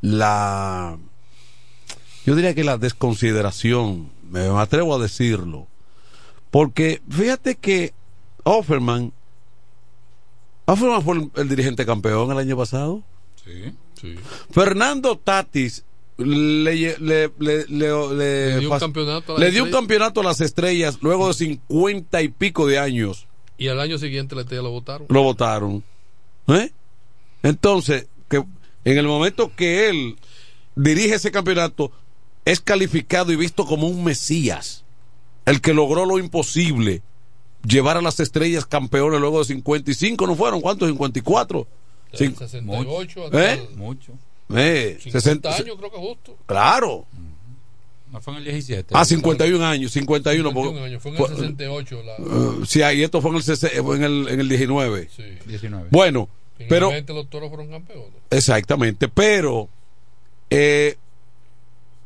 Speaker 21: la, yo diría que la desconsideración, me atrevo a decirlo, porque fíjate que Offerman, Offerman fue el, el dirigente campeón el año pasado.
Speaker 22: Sí.
Speaker 27: Sí.
Speaker 21: Fernando Tatis le, le, le, le-
Speaker 27: dio un
Speaker 21: fas-
Speaker 27: campeonato a las
Speaker 21: le dio un
Speaker 27: estrellas.
Speaker 21: campeonato a las estrellas luego de cincuenta y pico de años.
Speaker 27: Y al año siguiente la estrella lo votaron.
Speaker 21: Lo votaron. ¿Eh? Entonces, que en el momento que él dirige ese campeonato, es calificado y visto como un Mesías, el que logró lo imposible, llevar a las estrellas campeones luego de 55, ¿no fueron? ¿Cuántos? 54.
Speaker 27: Del
Speaker 21: Cin-
Speaker 27: 68 hasta
Speaker 21: ¿Eh?
Speaker 27: el-
Speaker 22: Mucho.
Speaker 21: Eh,
Speaker 27: 50
Speaker 21: 60
Speaker 27: años creo que es justo.
Speaker 21: Claro.
Speaker 22: No fue en el 17.
Speaker 21: Ah, 51 años, 51.
Speaker 27: 51
Speaker 21: porque-
Speaker 27: años. Fue en el
Speaker 21: fue-
Speaker 27: 68 la...
Speaker 21: eh, sí, ahí esto fue en el, fue en el, en el 19.
Speaker 27: Sí.
Speaker 22: 19.
Speaker 21: Bueno,
Speaker 27: En
Speaker 21: pero...
Speaker 27: el 20 los toros fueron campeones.
Speaker 21: Exactamente, pero eh,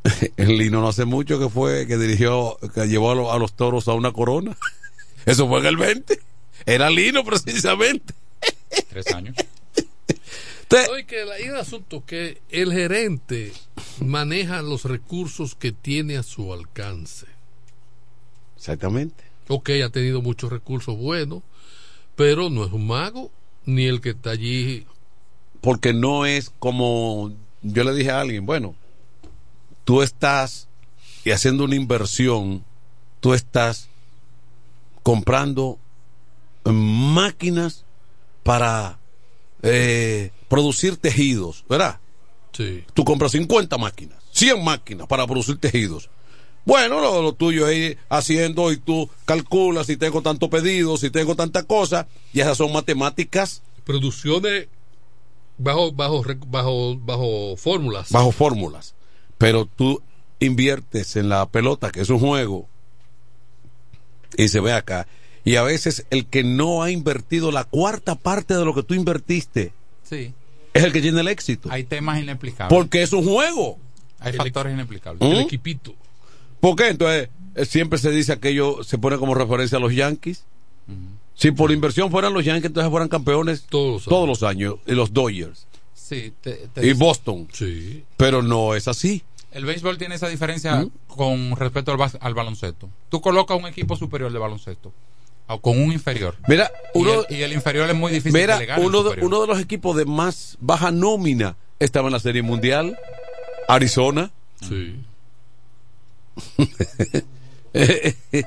Speaker 21: (laughs) el Lino no hace mucho que fue, que dirigió, que llevó a, lo- a los toros a una corona. (laughs) Eso fue en el 20. Era Lino precisamente. (laughs)
Speaker 22: Tres años.
Speaker 27: No, y que la- hay un asunto que el gerente maneja los recursos que tiene a su alcance.
Speaker 21: Exactamente.
Speaker 27: Ok, ha tenido muchos recursos buenos, pero no es un mago, ni el que está allí.
Speaker 21: Porque no es como yo le dije a alguien, bueno, tú estás y haciendo una inversión, tú estás comprando máquinas para eh, producir tejidos, ¿verdad?
Speaker 27: Sí.
Speaker 21: Tú compras 50 máquinas, 100 máquinas para producir tejidos. Bueno, lo, lo tuyo es ir haciendo y tú calculas si tengo tanto pedido, si tengo tanta cosa, y esas son matemáticas
Speaker 27: Producciones bajo, bajo, bajo, bajo fórmulas.
Speaker 21: bajo fórmulas. Pero tú inviertes en la pelota, que es un juego, y se ve acá. Y a veces el que no ha invertido la cuarta parte de lo que tú invertiste,
Speaker 22: Sí.
Speaker 21: es el que tiene el éxito.
Speaker 22: Hay temas inexplicables.
Speaker 21: Porque es un juego.
Speaker 22: Hay factores inexplicables.
Speaker 21: ¿Mm?
Speaker 27: El equipito.
Speaker 21: ¿Por qué? Entonces, eh, siempre se dice aquello, se pone como referencia a los Yankees. Si por inversión fueran los Yankees, entonces fueran campeones
Speaker 27: todos
Speaker 21: los años. Y los Dodgers.
Speaker 22: Sí, te- te
Speaker 21: Y Boston.
Speaker 27: Sí.
Speaker 21: Pero no es así.
Speaker 22: El béisbol tiene esa diferencia con respecto al, baloncesto. Tú colocas un equipo superior de baloncesto o con un inferior.
Speaker 21: Mira,
Speaker 22: Y
Speaker 21: uno,
Speaker 22: el- y, el, inferior es muy difícil
Speaker 21: mira
Speaker 22: el
Speaker 21: uno, de, uno de los equipos de más baja nómina estaba en la Serie Mundial. Arizona.
Speaker 27: Sí. (laughs)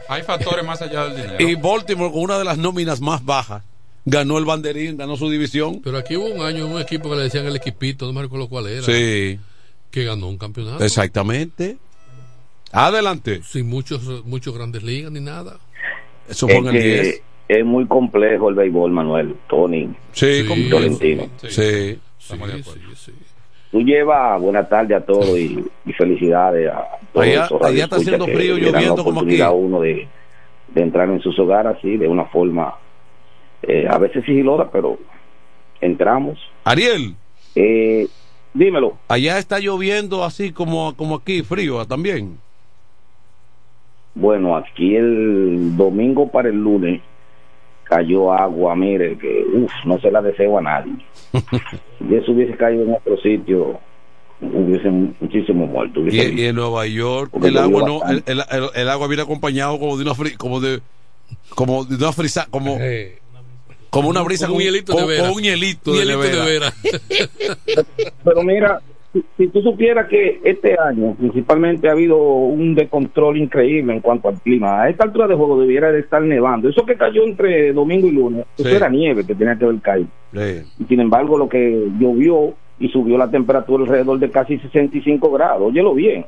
Speaker 22: Hay factores más allá del dinero.
Speaker 21: y Baltimore, con una de las nóminas más bajas, ganó el banderín, ganó su división.
Speaker 27: Pero aquí hubo un año un equipo que le decían el equipito, no me recuerdo cuál era.
Speaker 21: Sí.
Speaker 27: Que ganó un campeonato.
Speaker 21: Exactamente. Adelante.
Speaker 27: Sin muchos, muchos grandes ligas ni nada.
Speaker 21: Eso fue en el
Speaker 30: Es que
Speaker 21: 10.
Speaker 30: es muy complejo el béisbol, Manuel, Tony.
Speaker 21: Sí,
Speaker 30: y Tolentino.
Speaker 21: Sí.
Speaker 30: Tú llevas buena tarde a todos y, y felicidades a todos.
Speaker 21: Allá-
Speaker 30: esos
Speaker 21: allá está haciendo frío, lloviendo como
Speaker 30: oportunidad
Speaker 21: aquí.
Speaker 30: uno de, de entrar en sus hogares así, de una forma eh, a veces sigilosa, pero entramos.
Speaker 21: Ariel.
Speaker 30: Eh, dímelo.
Speaker 21: Allá está lloviendo así como, como aquí, frío también.
Speaker 30: Bueno, aquí el domingo para el lunes cayó agua, mire, que uff, no se la deseo a nadie. (laughs) si eso hubiese caído en otro sitio, hubiese muchísimo muerto.
Speaker 21: Y,
Speaker 30: hubiese-
Speaker 21: y en Nueva York
Speaker 30: Porque
Speaker 21: el agua no, el, el- el- el agua viene acompañado como de una fri- como de como de una frisa, como como una brisa
Speaker 27: Con un hielito
Speaker 21: con-
Speaker 27: de vera.
Speaker 21: con un hielito, de nevera. (laughs)
Speaker 30: Pero mira, si, si tú supieras que este año principalmente ha habido un descontrol increíble en cuanto al clima. A esta altura de juego debiera de estar nevando. Eso que cayó entre domingo y lunes, eso era nieve que tenía que haber caído.
Speaker 21: Sí.
Speaker 30: Y sin embargo, lo que llovió y subió la temperatura alrededor de casi 65 grados. Óyelo bien.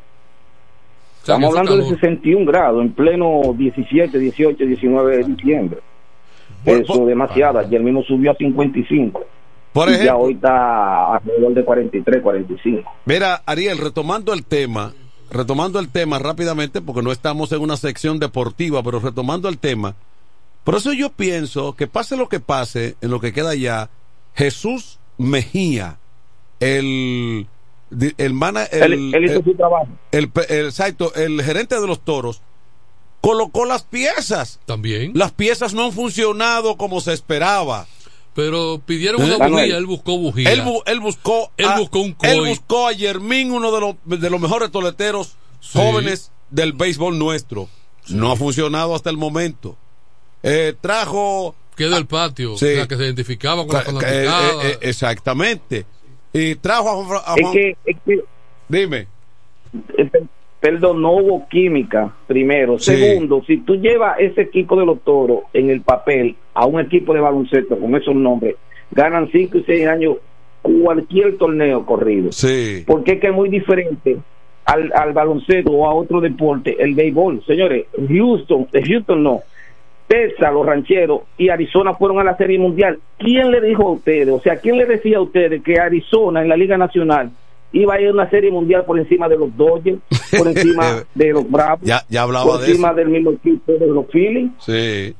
Speaker 30: Estamos hablando de
Speaker 27: calor.
Speaker 30: 61 grados en pleno 17, 18, 19 de diciembre. Eso es demasiado. Ayer mismo subió a 55.
Speaker 21: Por
Speaker 30: y ya
Speaker 21: ejemplo-
Speaker 30: hoy está alrededor de 43, 45.
Speaker 21: Mira, Ariel, retomando el tema, retomando el tema rápidamente, porque no estamos en una sección deportiva, pero retomando el tema, por eso yo pienso que pase lo que pase en lo que queda ya, Jesús Mejía, el el, mana- el,
Speaker 30: Él, él hizo
Speaker 21: el-
Speaker 30: su trabajo.
Speaker 21: el el- exacto, el gerente de los toros colocó las piezas.
Speaker 27: También.
Speaker 21: Las piezas no han funcionado como se esperaba.
Speaker 27: Pero pidieron una bujía, él buscó bujía.
Speaker 21: Él, bu- él buscó
Speaker 27: Él
Speaker 21: a,
Speaker 27: buscó un
Speaker 21: él buscó a Yermín, uno de los, de los mejores toleteros jóvenes del béisbol nuestro. No ha funcionado hasta el momento. Eh, trajo.
Speaker 27: Quedó el patio,
Speaker 21: Sí.
Speaker 27: sea, que se identificaba con la
Speaker 21: Eh, eh, eh, exactamente. Y trajo a, Juan- a
Speaker 30: Es que, es que
Speaker 21: Dime.
Speaker 30: Perdón, no hubo química, primero.
Speaker 21: Sí.
Speaker 30: Segundo, si tú llevas ese equipo de los toros en el papel a un equipo de baloncesto con esos nombres, ganan 5 y 6 años cualquier torneo corrido.
Speaker 21: Sí.
Speaker 30: Porque es que es muy diferente al, al baloncesto o a otro deporte, el béisbol. Señores, Houston, eh, Houston no. Texas, los rancheros y Arizona fueron a la Serie Mundial. ¿Quién le dijo a ustedes, o sea, quién le decía a ustedes que Arizona en la Liga Nacional iba a ir a una Serie Mundial por encima de los Dodgers, por (laughs) encima de los Bravos,
Speaker 21: Ya, ya hablaba
Speaker 30: por
Speaker 21: de
Speaker 30: encima
Speaker 21: eso.
Speaker 30: del mismo equipo de los Phillies?
Speaker 21: Sí.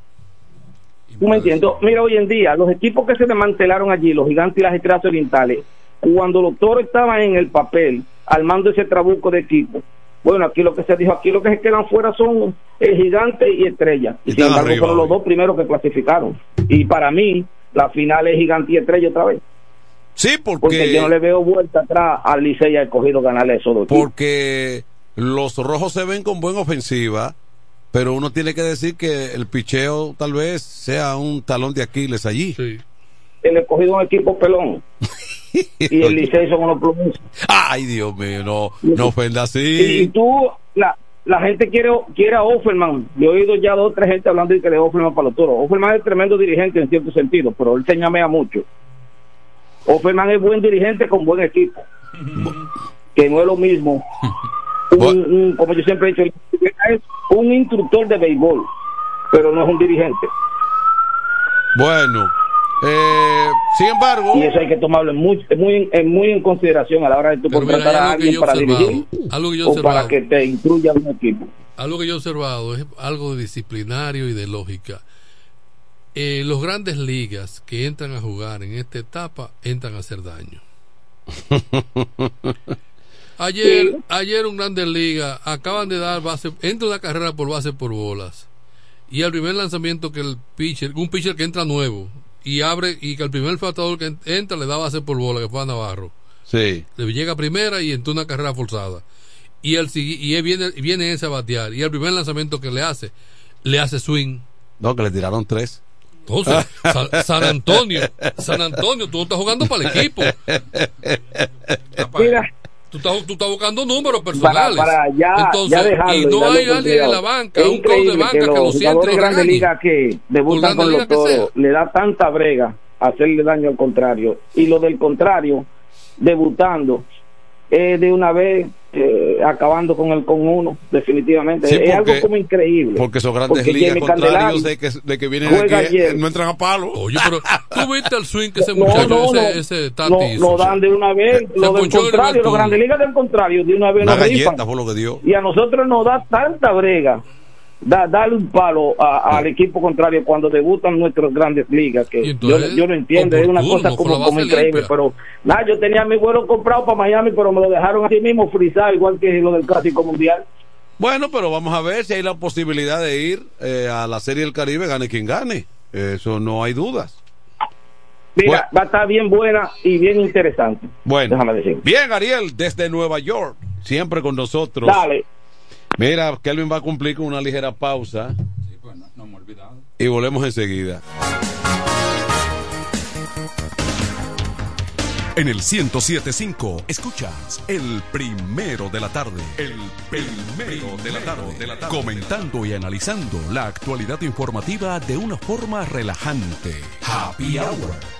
Speaker 30: ¿Tú me entiendes? Mira, hoy en día, los equipos que se desmantelaron allí, los gigantes y las estrellas orientales, cuando los toros estaban en el papel, armando ese trabuco de equipo, bueno, aquí lo que se dijo, aquí lo que se quedan fuera son el gigante y estrella. Y,
Speaker 21: Y
Speaker 30: sin embargo,
Speaker 21: arriba
Speaker 30: fueron los dos primeros que clasificaron. Y para mí, la final es gigante y estrella otra vez.
Speaker 21: Sí, porque,
Speaker 30: Porque yo no le veo vuelta atrás al Licey y al cogido ganarle esos dos. equipos.
Speaker 21: porque los rojos se ven con buena ofensiva, pero uno tiene que decir que el picheo tal vez sea un talón de Aquiles allí.
Speaker 30: El escogido es un equipo pelón. (laughs) y el Licey son unos plumosos.
Speaker 21: Ay, Dios mío, no, no ofenda
Speaker 30: Y,
Speaker 21: así.
Speaker 30: tú, la, la gente quiere, quiere a Offerman. Yo he oído ya dos o tres gente hablando de que de Offerman para los toros. Offerman es tremendo dirigente en cierto sentido, pero él se ñamea mucho. Offerman es buen dirigente con buen equipo. (laughs) que no es lo mismo. (laughs) Un, un- como yo siempre he dicho, es un instructor de béisbol, pero no es un dirigente.
Speaker 21: Bueno, eh, sin embargo.
Speaker 30: Y eso hay que tomarlo en muy, en muy, en muy en consideración a la hora de tú
Speaker 27: mira,
Speaker 30: contratar a alguien para dirigir
Speaker 27: algo que yo
Speaker 30: o para que te instruya un equipo.
Speaker 27: Algo que yo he observado es algo disciplinario y de lógica. Eh, los grandes ligas que entran a jugar en esta etapa entran a hacer daño. (laughs) Ayer, ayer un Grandes Liga acaban de dar base, entra una carrera por base por bolas. Y el primer lanzamiento que el pitcher, un pitcher que entra nuevo y abre y que el primer bateador que entra le da base por bola, que fue a Navarro.
Speaker 21: Sí.
Speaker 27: Le llega primera y entra una carrera forzada. Y él sigue- y él viene, viene ese a batear. Y el primer lanzamiento que le hace, le hace swing.
Speaker 21: No, que le tiraron tres.
Speaker 27: Entonces, San, San Antonio, San Antonio, tú no estás jugando para el equipo.
Speaker 30: Mira,
Speaker 27: Tú estás, tú estás buscando números personales.
Speaker 30: para, para ya,
Speaker 27: Entonces,
Speaker 30: ya dejarlo
Speaker 27: y no hay alguien en la banca,
Speaker 30: es
Speaker 27: un coach de banca
Speaker 30: que
Speaker 27: que,
Speaker 30: los
Speaker 27: lo siente y
Speaker 30: jugadores de
Speaker 27: lo
Speaker 30: grandes ligas que debutan con los toros le da tanta brega hacerle daño al contrario. Y lo del contrario debutando eh, de una vez eh, acabando con el con uno definitivamente
Speaker 21: Sí,
Speaker 30: es algo
Speaker 21: porque-
Speaker 30: como increíble
Speaker 21: Porque esos grandes
Speaker 30: Porque
Speaker 21: ligas contrarios de que, de que vienen aquí eh,
Speaker 30: ayer.
Speaker 21: no entran a palo.
Speaker 27: Oye, pero tú viste el swing que ese (laughs)
Speaker 30: No,
Speaker 27: muchacho,
Speaker 30: no,
Speaker 27: ese,
Speaker 30: no.
Speaker 27: ese Tati
Speaker 30: no,
Speaker 27: hizo.
Speaker 30: no dan de una vez lo del contrario los grandes ligas del contrario de una vez
Speaker 21: Una
Speaker 30: nos rifan
Speaker 21: galleta fue lo que dio.
Speaker 30: y a nosotros nos da tanta brega da, darle un palo a- al equipo contrario cuando debutan nuestras grandes ligas que yo,
Speaker 27: entonces,
Speaker 30: yo no entiendo es una cosa como, como increíble
Speaker 27: limpia.
Speaker 30: pero nada yo tenía mi vuelo comprado para Miami pero me lo dejaron así mismo frisado igual que lo del clásico mundial
Speaker 21: Bueno, pero vamos a ver si hay la posibilidad de ir eh, a la Serie del Caribe, gane quien gane. Eso no hay dudas.
Speaker 30: mira va a estar bien buena y bien interesante
Speaker 21: Bueno,
Speaker 30: déjame decir
Speaker 21: bien, Ariel, desde Nueva York, siempre con nosotros.
Speaker 30: dale
Speaker 21: Mira, Kelvin va a cumplir con una ligera pausa. Y volvemos enseguida.
Speaker 1: En el 1075 escuchas el primero de la tarde. El primero de la tarde. De la tarde. Comentando y analizando la actualidad informativa de una forma relajante. Happy Hour.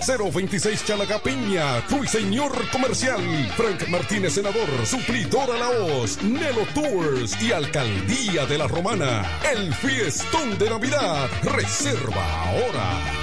Speaker 1: 026 Chalaga Peña, Ruiseñor Comercial. Frank Martínez, Senador, Suplidora La Hoz, Nelo Tours y Alcaldía de la Romana. El fiestón de Navidad. Reserva ahora.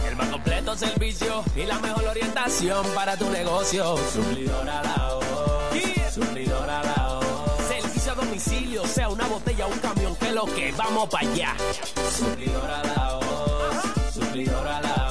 Speaker 31: El más completo servicio y la mejor orientación para tu negocio. Suplidora la Suplidora la Servicio a domicilio, sea una botella o un camión, que lo que vamos para allá. Suplidora la Suplidora la El mejor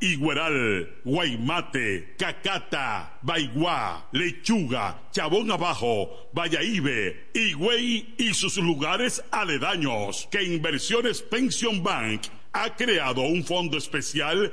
Speaker 32: Igueral, Guaymate, Cacata, Baigua, Lechuga, Chabón Abajo, Vallaíbe, Higüey y sus lugares aledaños que Inversiones Pension Bank ha creado un fondo especial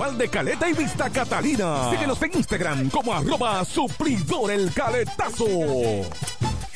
Speaker 33: de Caleta y Vista Catalina. Síguenos en Instagram como arroba supridor el caletazo.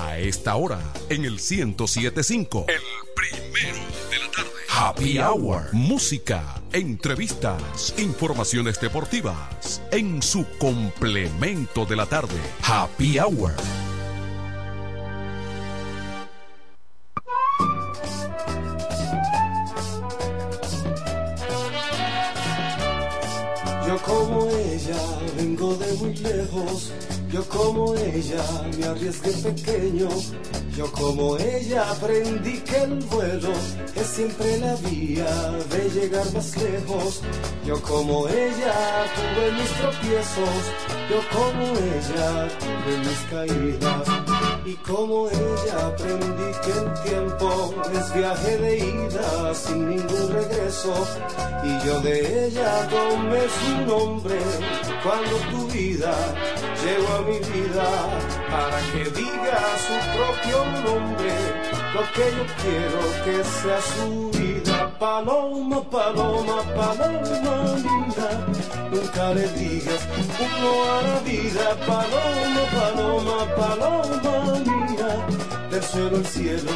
Speaker 1: A esta hora, en el 1075. El primero de la tarde. Happy Hour. Música, entrevistas, informaciones deportivas. En su complemento de la tarde. Happy Hour.
Speaker 34: Yo como ella vengo de muy lejos, yo como ella me arriesgué pequeño, yo como ella aprendí que el vuelo es siempre la vía de llegar más lejos, yo como ella tuve mis tropiezos, yo como ella tuve mis caídas. Y como ella aprendí que el tiempo es viaje de ida sin ningún regreso. Y yo de ella tomé su nombre cuando tu vida llegó a mi vida para que diga su propio nombre. Lo que yo quiero que sea su vida. Paloma, paloma, paloma linda. Nunca le digas un no a la vida. Paloma, paloma, paloma mía. Del suelo al cielo,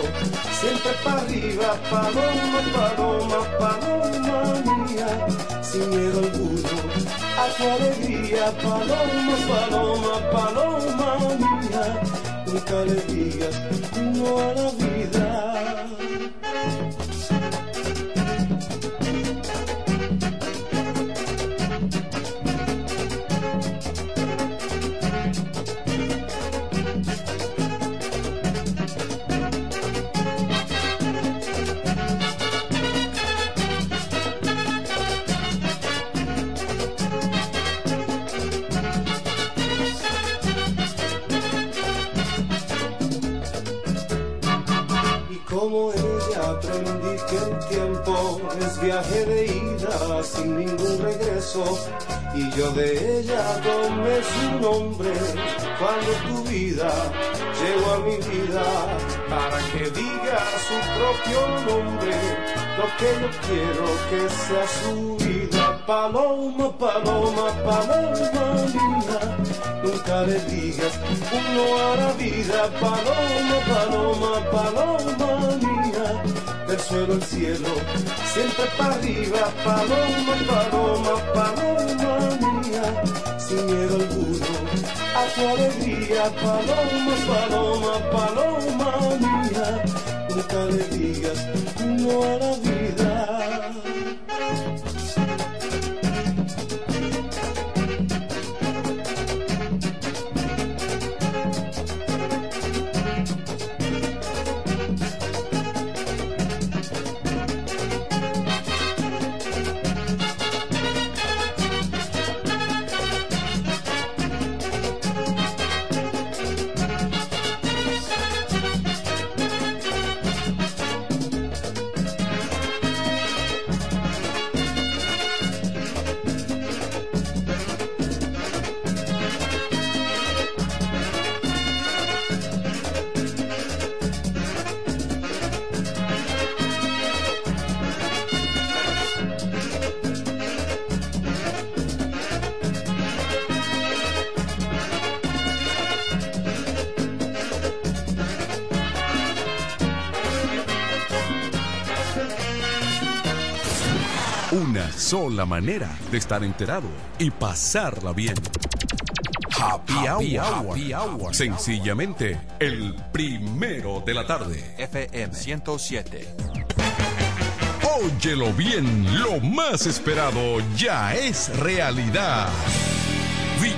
Speaker 34: siempre para arriba. Paloma, paloma, paloma mía. Sin miedo alguno a tu alegría. Paloma, paloma, paloma mía. Nunca le digas no a la vida. Viaje de ida sin ningún regreso. Y yo de ella tomé su nombre cuando tu vida llegó a mi vida para que diga su propio nombre. Lo que yo quiero que sea su vida. Paloma, paloma, paloma linda. Nunca le digas un no a la vida. Paloma, paloma, paloma mía. Del suelo al cielo, siempre para arriba. Paloma, paloma, paloma mía. Sin miedo alguno a tu alegría. Paloma, paloma, paloma mía. Nunca le digas no a vida.
Speaker 1: Sola manera de estar enterado y pasarla bien. Happy,
Speaker 5: Happy
Speaker 1: hour.
Speaker 5: hour. Happy hour.
Speaker 1: Sencillamente, el primero de la tarde.
Speaker 5: FM 107.
Speaker 1: Óyelo bien, lo más esperado ya es realidad.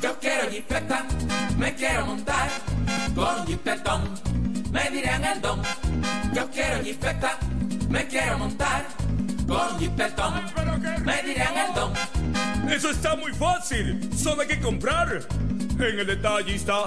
Speaker 35: Yo quiero jipeta, me quiero montar con jipetón, me dirán el don. Yo quiero jipeta, me quiero montar con jipetón, me dirán el don.
Speaker 36: Eso está muy fácil. Solo hay que comprar. En el detallista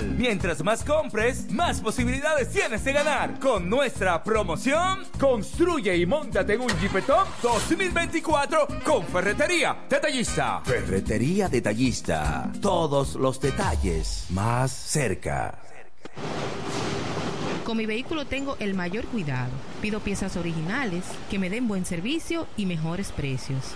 Speaker 37: Mientras más compres, más posibilidades tienes de ganar. Con nuestra promoción, construye y montate en un Jeepetop 2024 con Ferretería Detallista.
Speaker 4: Ferretería Detallista. Todos los detalles más cerca.
Speaker 38: Con mi vehículo tengo el mayor cuidado. Pido piezas originales que me den buen servicio y mejores precios.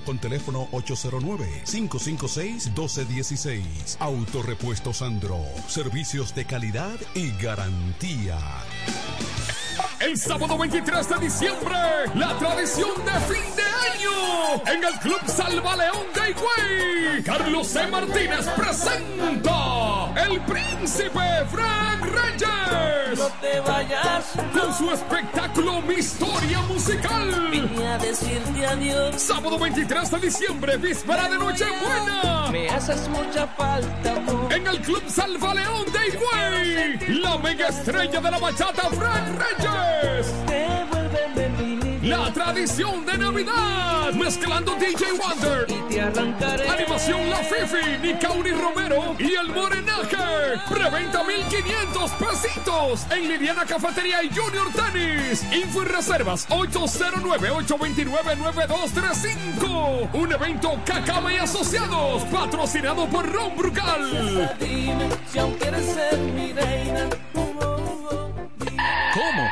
Speaker 1: con teléfono 809-556-1216. Autorepuesto Sandro. Servicios de calidad y garantía.
Speaker 33: El sábado 23 de diciembre, la tradición de fin de año en el Club Salva León de Higüey. Carlos C. Martínez presenta El Príncipe Frank Reyes.
Speaker 20: No te vayas.
Speaker 33: Con su espectáculo Mi Historia Musical.
Speaker 20: Vine a decirte adiós.
Speaker 33: Sábado 23 de diciembre, víspera de Nochebuena.
Speaker 20: Me haces mucha falta, amor.
Speaker 33: En el Club Salva León de Higüey, la mega estrella de la bachata Frank Reyes.
Speaker 20: Devuélveme mi
Speaker 33: La tradición de Navidad, mezclando DJ Wonder,
Speaker 20: y te arrancaré.
Speaker 33: Animación La Fifi, Nicauri Romero y El Morenaje. Preventa 1500 pesitos en Liliana Cafetería y Junior Tennis. Info y reservas 809-829-9235. Un evento Cacama y Asociados, patrocinado por Ron Brugal.
Speaker 20: Ser mi reina.
Speaker 39: ¿Cómo?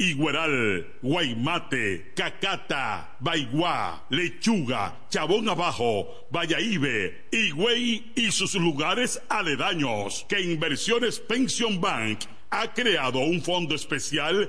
Speaker 32: Igueral, Guaymate, Cacata, Baigua, Lechuga, Chabón Abajo, Vallaíbe, Higüey y sus lugares aledaños que Inversiones Pension Bank ha creado un fondo especial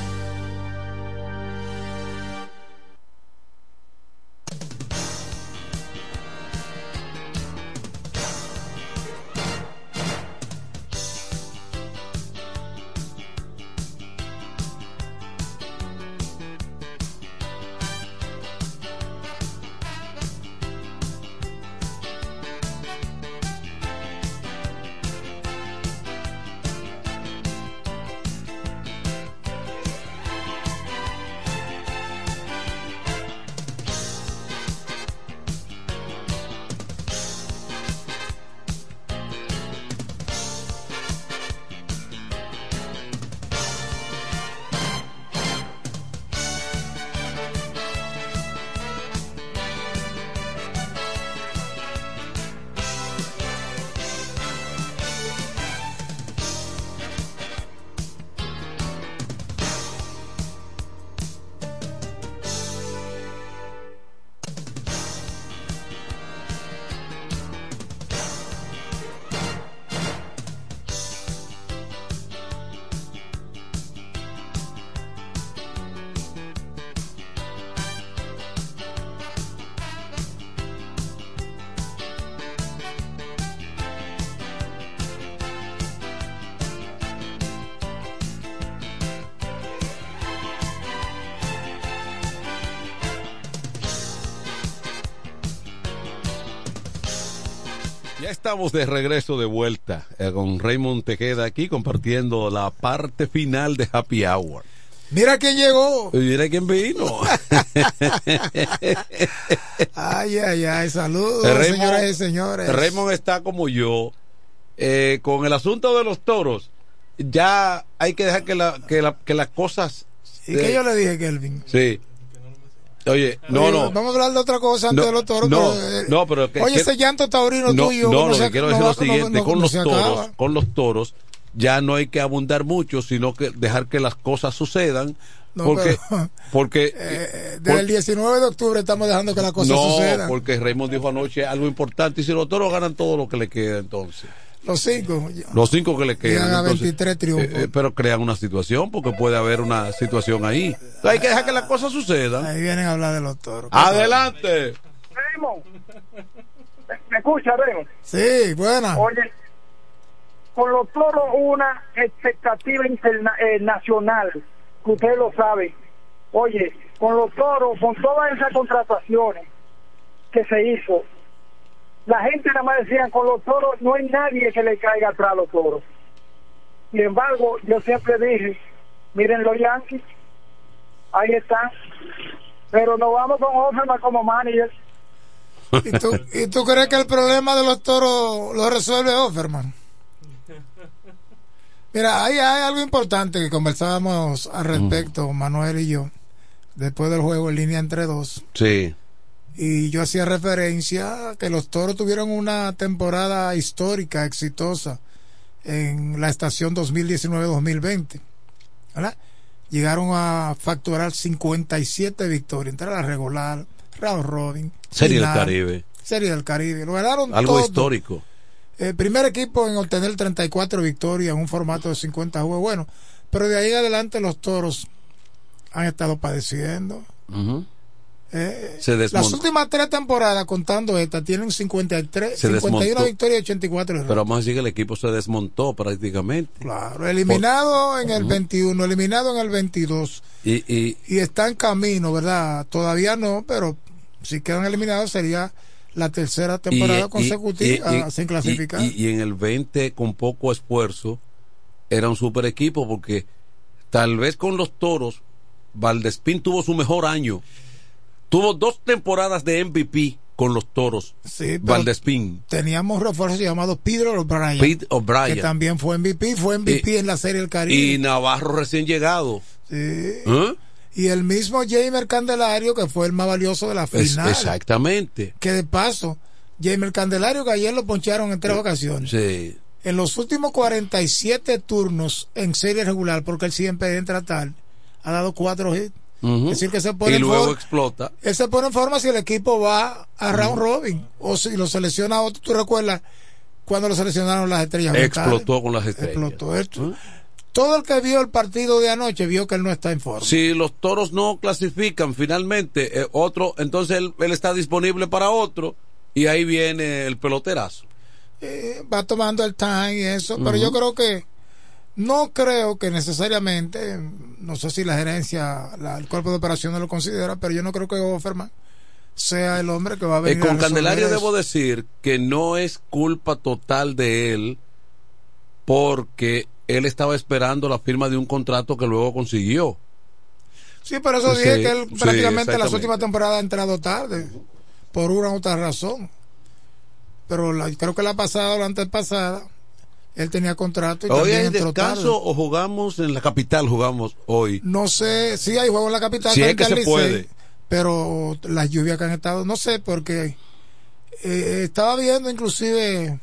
Speaker 21: Estamos de regreso de vuelta eh, con Raymond Tejeda aquí compartiendo la parte final de Happy Hour.
Speaker 40: Mira quién llegó.
Speaker 21: Mira quién vino.
Speaker 40: Ay, ay, ay, saludos,
Speaker 21: Raymond-
Speaker 40: señoras y señores.
Speaker 21: Raymond está como yo eh, con el asunto de los toros. Ya hay que dejar que, la, que, la- que las cosas.
Speaker 40: ¿Y qué yo le dije, Kelvin?
Speaker 21: Sí. Oye, no,
Speaker 40: Oye,
Speaker 21: no.
Speaker 40: Vamos a hablar de otra cosa antes
Speaker 21: No,
Speaker 40: de los toros.
Speaker 21: no,
Speaker 40: pero, eh,
Speaker 21: no, pero que-
Speaker 40: Oye,
Speaker 21: que-
Speaker 40: ese llanto taurino
Speaker 21: no,
Speaker 40: tuyo.
Speaker 21: no,
Speaker 40: ¿cómo
Speaker 21: lo que quiero
Speaker 40: no
Speaker 21: decir lo
Speaker 40: no-
Speaker 21: siguiente,
Speaker 40: no-
Speaker 21: con
Speaker 40: no
Speaker 21: los toros,
Speaker 40: acaba?
Speaker 21: con los toros ya no hay que abundar mucho, sino que dejar que las cosas sucedan,
Speaker 40: No,
Speaker 21: porque
Speaker 40: pero- (laughs)
Speaker 21: porque
Speaker 40: Eh, Desde el 19 de octubre estamos dejando que las cosas
Speaker 21: no,
Speaker 40: sucedan.
Speaker 21: porque Raymond dijo anoche algo importante y si los toros ganan todo lo que le queda entonces.
Speaker 40: Los cinco.
Speaker 21: Los cinco que le quedan.
Speaker 40: Llegan a
Speaker 21: entonces,
Speaker 40: 23 triunfos.
Speaker 21: eh, eh, pero crean una situación porque puede haber una situación ahí. Entonces, hay que dejar que las cosas sucedan.
Speaker 40: Ahí vienen a hablar de los toros.
Speaker 21: Adelante.
Speaker 41: Raymond, ¿me escucha, Raymond?
Speaker 40: Sí, buena.
Speaker 41: Oye, con los toros una expectativa interna- eh, nacional, que ustedes lo saben. Oye, con los toros, con todas esas contrataciones que se hizo, la gente nada más decía, con los toros no hay nadie que le caiga atrás a los toros. Sin embargo, yo siempre dije, miren los Yankees, ahí están, pero nos vamos con Offerman como manager.
Speaker 40: ¿Y tú, ¿Y tú crees que el problema de los toros lo resuelve Offerman? Mira, ahí hay algo importante que conversábamos al respecto, Manuel y yo, después del juego en línea entre dos.
Speaker 21: Sí.
Speaker 40: Y yo hacía referencia a que los toros tuvieron una temporada histórica, exitosa, en la estación 2019-2020. ¿verdad? Llegaron a facturar 57 victorias, entre la regular, round robin,
Speaker 21: Serie del Caribe.
Speaker 40: Serie del Caribe. Lo ganaron
Speaker 21: Algo
Speaker 40: todo.
Speaker 21: histórico.
Speaker 40: El primer equipo en obtener 34 victorias en un formato de 50 juegos. Bueno, pero de ahí adelante los toros han estado padeciendo. Eh,
Speaker 21: Se
Speaker 40: las últimas tres temporadas, contando esta, tienen 53,
Speaker 21: Se
Speaker 40: 51
Speaker 21: desmontó.
Speaker 40: victorias y 84 errores.
Speaker 21: Pero vamos a decir que el equipo se desmontó prácticamente.
Speaker 40: Claro, eliminado en el 21, eliminado en el 22
Speaker 21: Y, y,
Speaker 40: y está en camino, ¿verdad? Todavía no, pero si quedan eliminados sería la tercera temporada
Speaker 21: y-
Speaker 40: consecutiva
Speaker 21: y- y-
Speaker 40: sin clasificar.
Speaker 21: Y, y en el 20, con poco esfuerzo, era un super equipo porque tal vez con los toros, Valdespín tuvo su mejor año. Tuvo dos temporadas de MVP con los toros.
Speaker 40: Sí,
Speaker 21: Valdespín.
Speaker 40: Teníamos un refuerzo llamado Pedro O'Brien.
Speaker 21: Pete O'Brien.
Speaker 40: Que también fue MVP, fue MVP en la Serie del Caribe.
Speaker 21: Y Navarro recién llegado.
Speaker 40: Sí.
Speaker 21: ¿Eh?
Speaker 40: Y el mismo Jamer Candelario, que fue el más valioso de la
Speaker 21: Es-
Speaker 40: final.
Speaker 21: exactamente.
Speaker 40: Que de paso, Jamer Candelario, que ayer lo poncharon en tres ocasiones.
Speaker 21: Sí.
Speaker 40: En los últimos 47 turnos en serie regular, porque él siempre entra tal, ha dado cuatro hits. Es decir, que se pone
Speaker 21: y luego explota.
Speaker 40: él se pone en forma si el equipo va a round robin o si lo selecciona otro. ¿Tú recuerdas cuando lo seleccionaron las estrellas? mentales?
Speaker 21: Explotó con las estrellas.
Speaker 40: Explotó esto. Todo el que vio el partido de anoche vio que él no está en forma.
Speaker 21: Si los toros no clasifican finalmente, eh, otro, entonces él, él está disponible para otro y ahí viene el peloterazo.
Speaker 40: Eh, va tomando el time y eso, pero yo creo que no creo que necesariamente, no sé si la gerencia, la- el cuerpo de operaciones lo considera, pero yo no creo que Offerman sea el hombre que va a
Speaker 21: Eh,
Speaker 40: venir a
Speaker 21: con
Speaker 40: resolver
Speaker 21: Candelario
Speaker 40: eso.
Speaker 21: debo decir que no es culpa total de él porque él estaba esperando la firma de un contrato que luego consiguió.
Speaker 40: Sí, por eso
Speaker 21: Sí,
Speaker 40: dije que él
Speaker 21: sí,
Speaker 40: prácticamente en las últimas temporadas ha entrado tarde, por una u otra razón. Pero la- creo que la pasada o la antepasada, él tenía contrato y
Speaker 21: Hoy hay descanso
Speaker 40: tarde.
Speaker 21: o jugamos en la capital, jugamos hoy.
Speaker 40: No sé, sí hay juego en la capital,
Speaker 21: Si es que se
Speaker 40: Licey,
Speaker 21: puede.
Speaker 40: pero las lluvias que han estado, no sé, porque eh, estaba viendo inclusive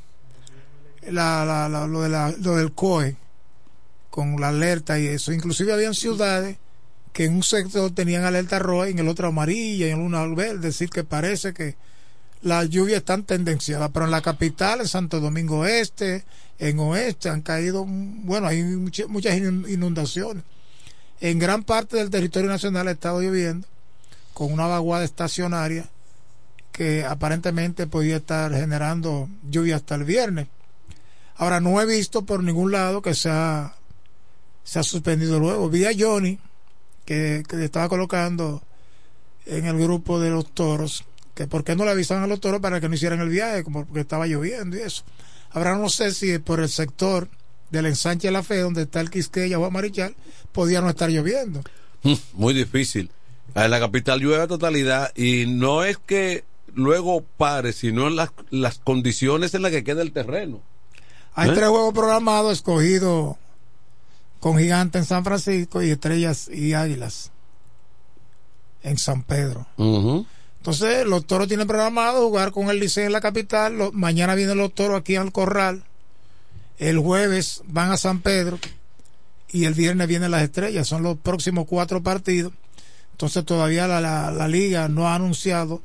Speaker 40: la, la- la- lo, de la- lo del COE con la alerta y eso. Inclusive habían ciudades que en un sector tenían alerta roja y en el otro amarilla y en una verde, es decir, que parece que las lluvias están tendenciadas, pero en la capital, en Santo Domingo Este, en Oeste, han caído, bueno, hay mucha- muchas inun- inundaciones. En gran parte del territorio nacional ha estado lloviendo con una vaguada estacionaria que aparentemente podía estar generando lluvia hasta el viernes. Ahora no he visto por ningún lado que se ha, se ha suspendido luego. Vi a Johnny que, que estaba colocando en el grupo de los toros que por qué no le avisaban a los toros para que no hicieran el viaje, como porque estaba lloviendo y eso. Ahora no sé si por el sector del ensanche de la fe, donde está el Quisqueya o Marichal, podía no estar lloviendo.
Speaker 21: Mm, Muy difícil. En la capital llueve a totalidad y no es que luego pare, sino en las, las condiciones en las que queda el terreno.
Speaker 40: Hay
Speaker 21: ¿Eh?
Speaker 40: tres juegos programados escogidos con Gigante en San Francisco y Estrellas y Águilas en San Pedro. Entonces, los toros tienen programado jugar con el Liceo en la capital. Mañana vienen los toros aquí al Corral. El jueves van a San Pedro. Y el viernes vienen las estrellas. Son los próximos cuatro partidos. Entonces, todavía la, la- la liga no ha anunciado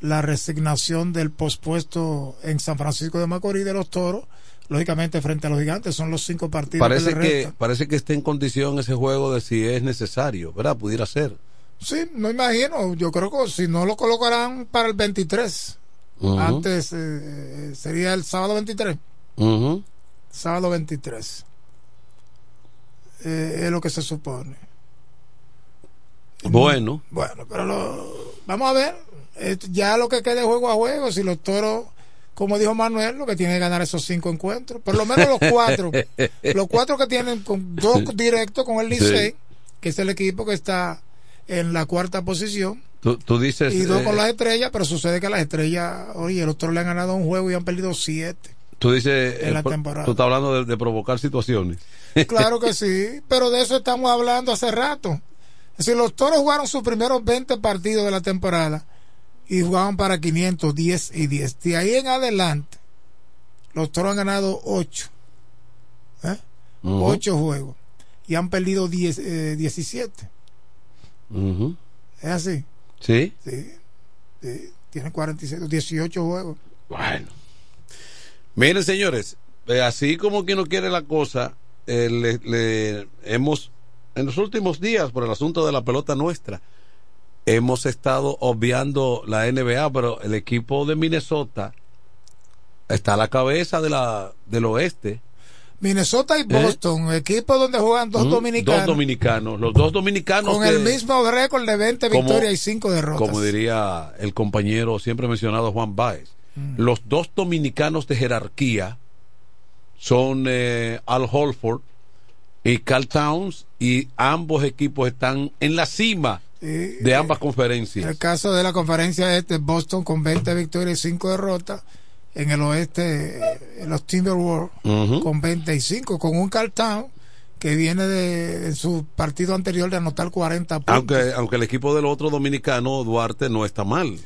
Speaker 40: la resignación del pospuesto en San Francisco de Macorís de los toros. Lógicamente, frente a los gigantes, son los cinco partidos
Speaker 21: Parece
Speaker 40: que
Speaker 21: que, parece que está en condición ese juego de si es necesario, ¿verdad? Pudiera ser.
Speaker 40: Sí, no imagino. Yo creo que si no lo colocarán para el 23.
Speaker 21: Ujú.
Speaker 40: Antes eh, eh, sería el sábado 23.
Speaker 21: Ujú.
Speaker 40: Sábado 23. Eh, es lo que se supone.
Speaker 21: Bueno,
Speaker 40: Bueno, pero lo- vamos a ver. Ya lo que quede juego a juego. Si los toros, como dijo Manuel, lo que tiene que ganar esos cinco encuentros. Por lo menos los cuatro. (laughs) los cuatro que tienen con dos directos con el Licey,
Speaker 21: Sí.
Speaker 40: que es el equipo que está en la cuarta posición.
Speaker 21: tú, tú dices.
Speaker 40: y dos
Speaker 21: eh,
Speaker 40: con las estrellas, pero sucede que las estrellas, oye, los toros le han ganado un juego y han perdido siete.
Speaker 21: tú dices.
Speaker 40: en
Speaker 21: eh,
Speaker 40: la
Speaker 21: por-
Speaker 40: temporada.
Speaker 21: Tú estás hablando de, de provocar situaciones. (laughs)
Speaker 40: Claro que sí, pero de eso estamos hablando hace rato. Es decir, los toros jugaron sus primeros 20 partidos de la temporada y jugaban para 510 y 10. De ahí en adelante, los toros han ganado 8. ¿eh?
Speaker 21: Ujú.
Speaker 40: 8 juegos y han perdido 10, eh, 17. ¿Es así?
Speaker 21: Sí.
Speaker 40: Sí. sí. Tienen 46, 18 juegos.
Speaker 21: Bueno. Miren, señores, eh, así como que no quiere la cosa, eh, le, le hemos, en los últimos días, por el asunto de la pelota nuestra, hemos estado obviando la NBA, pero el equipo de Minnesota está a la cabeza de la, del oeste.
Speaker 40: Minnesota y Boston, equipos donde juegan dos
Speaker 21: ¿Mm?
Speaker 40: dominicanos.
Speaker 21: Dos dominicanos. Los dos dominicanos.
Speaker 40: con
Speaker 21: que-
Speaker 40: el mismo récord de 20
Speaker 21: como-
Speaker 40: victorias y 5 derrotas.
Speaker 21: Como diría el compañero siempre mencionado Juan Baez.
Speaker 40: Mm.
Speaker 21: Los dos dominicanos de jerarquía son eh, Al Holford y Carl Towns y ambos equipos están en la cima de ambas
Speaker 40: El
Speaker 21: conferencias.
Speaker 40: caso de la conferencia este, Boston con 20 victorias y 5 derrotas. En el oeste, eh, los Timberwolves
Speaker 21: Ujú.
Speaker 40: con 25, con un Carl Town que viene de en su partido anterior de anotar 40 puntos.
Speaker 21: Aunque, aunque el equipo del otro dominicano, Duarte, no está mal.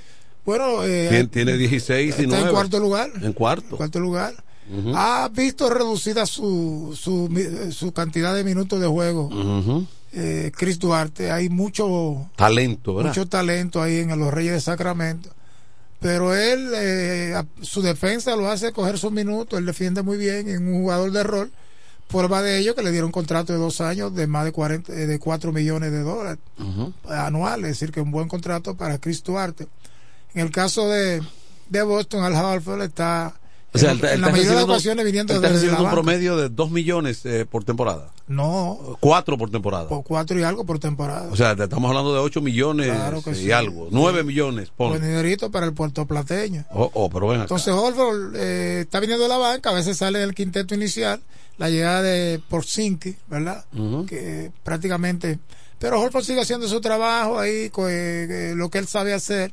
Speaker 40: bueno, eh,
Speaker 21: Tiene, tiene 16 y
Speaker 40: está
Speaker 21: 9.
Speaker 40: en cuarto lugar.
Speaker 21: En cuarto.
Speaker 40: cuarto lugar. Ha visto reducida su, su, su cantidad de minutos de juego. Eh, Chris Duarte, hay mucho
Speaker 21: Talento, ¿verdad?
Speaker 40: mucho talento ahí en los Reyes de Sacramento. Pero él, eh, su defensa lo hace coger sus minutos, él defiende muy bien en un jugador de rol. Prueba de ello que le dieron un contrato de dos años de más de 40, eh, de 4 millones de dólares
Speaker 21: Ujú.
Speaker 40: anuales, es decir, que un buen contrato para Chris Duarte. En el caso de, de Boston, Al Halford está
Speaker 21: O sea,
Speaker 40: en, en la mayoría de ocasiones viniendo desde la
Speaker 21: recibiendo un
Speaker 40: banca.
Speaker 21: promedio de 2 millones eh, por temporada.
Speaker 40: No,
Speaker 21: Cuatro por temporada.
Speaker 40: por cuatro y algo por temporada.
Speaker 21: O sea, te estamos hablando de 8 millones
Speaker 40: Claro
Speaker 21: y
Speaker 40: sí.
Speaker 21: algo. 9 millones, pon.
Speaker 40: Buen dinerito para el puertoplateño.
Speaker 21: Oh, oh, pero ven acá.
Speaker 40: Entonces Holford eh, está viniendo de la banca, a veces sale en el quinteto inicial, la llegada de Porzinki, ¿verdad? Que prácticamente... Pero Holford sigue haciendo su trabajo ahí, eh, eh, lo que él sabe hacer.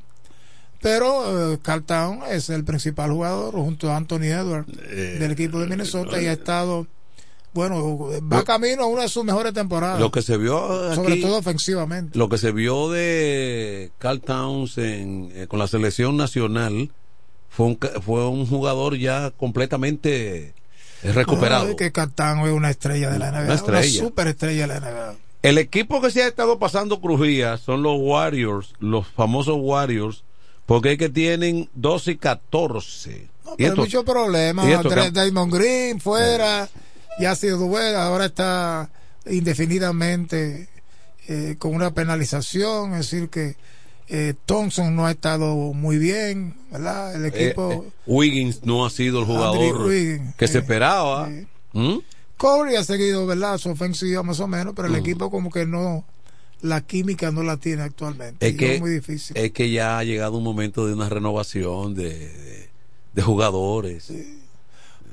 Speaker 40: Pero eh, Carl Town es el principal jugador junto a Anthony Edwards
Speaker 21: Eh,
Speaker 40: del equipo de Minnesota y ha estado, bueno, va
Speaker 21: Lo-
Speaker 40: camino a una de sus mejores temporadas.
Speaker 21: Lo que se vio aquí,
Speaker 40: sobre todo ofensivamente.
Speaker 21: lo que se vio de Carl Towns en, eh, con la selección nacional fue un, fue un jugador ya completamente eh, recuperado.
Speaker 40: Que Carl Town es una estrella de la NBA,
Speaker 21: Una estrella.
Speaker 40: superestrella de la NBA.
Speaker 21: El equipo que se ha estado pasando crujías son los Warriors, los famosos Warriors, porque es que tienen 12 y 14.
Speaker 40: No,
Speaker 21: Y
Speaker 40: pero hay
Speaker 21: esto-
Speaker 40: muchos problemas.
Speaker 21: que-
Speaker 40: Draymond Green fuera, ya ha sido duela, ahora está indefinidamente eh, con una penalización, es decir que eh, Thompson no ha estado muy bien, ¿verdad? El
Speaker 21: eh,
Speaker 40: equipo
Speaker 21: eh, Wiggins no ha sido el jugador
Speaker 40: Wiggins,
Speaker 21: que se
Speaker 40: eh,
Speaker 21: esperaba. ¿Mm?
Speaker 40: Corey ha seguido, ¿verdad? Su ofensiva más o menos, pero el
Speaker 21: Mm.
Speaker 40: equipo como que no la química no la tiene actualmente.
Speaker 21: Es que,
Speaker 40: es muy difícil.
Speaker 21: es que ya ha llegado un momento de una renovación de, de, de jugadores.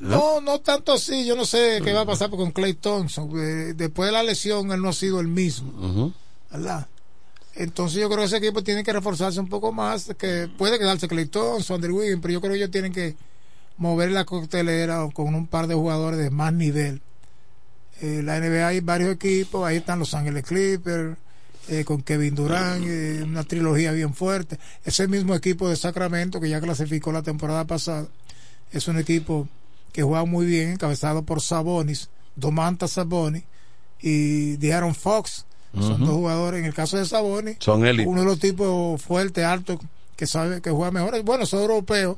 Speaker 40: No, no tanto así. Yo no sé qué va a pasar con Clay Thompson. Eh, Después de la lesión, él no ha sido el mismo. Entonces yo creo que ese equipo tiene que reforzarse un poco más, que puede quedarse Clay Thompson, Andrew Wiggins, pero yo creo que ellos tienen que mover la coctelera con un par de jugadores de más nivel. Eh, la NBA hay varios equipos, ahí están Los Ángeles Clippers, eh, con Kevin Durant, eh, una trilogía bien fuerte. Ese mismo equipo de Sacramento que ya clasificó la temporada pasada, es un equipo que juega muy bien, encabezado por Sabonis, Domantas Sabonis y De'Aaron Fox. Son dos jugadores. En el caso de Sabonis,
Speaker 21: Son élite.
Speaker 40: uno de los tipos fuertes, altos, que sabe que juega mejor. Bueno, son europeos,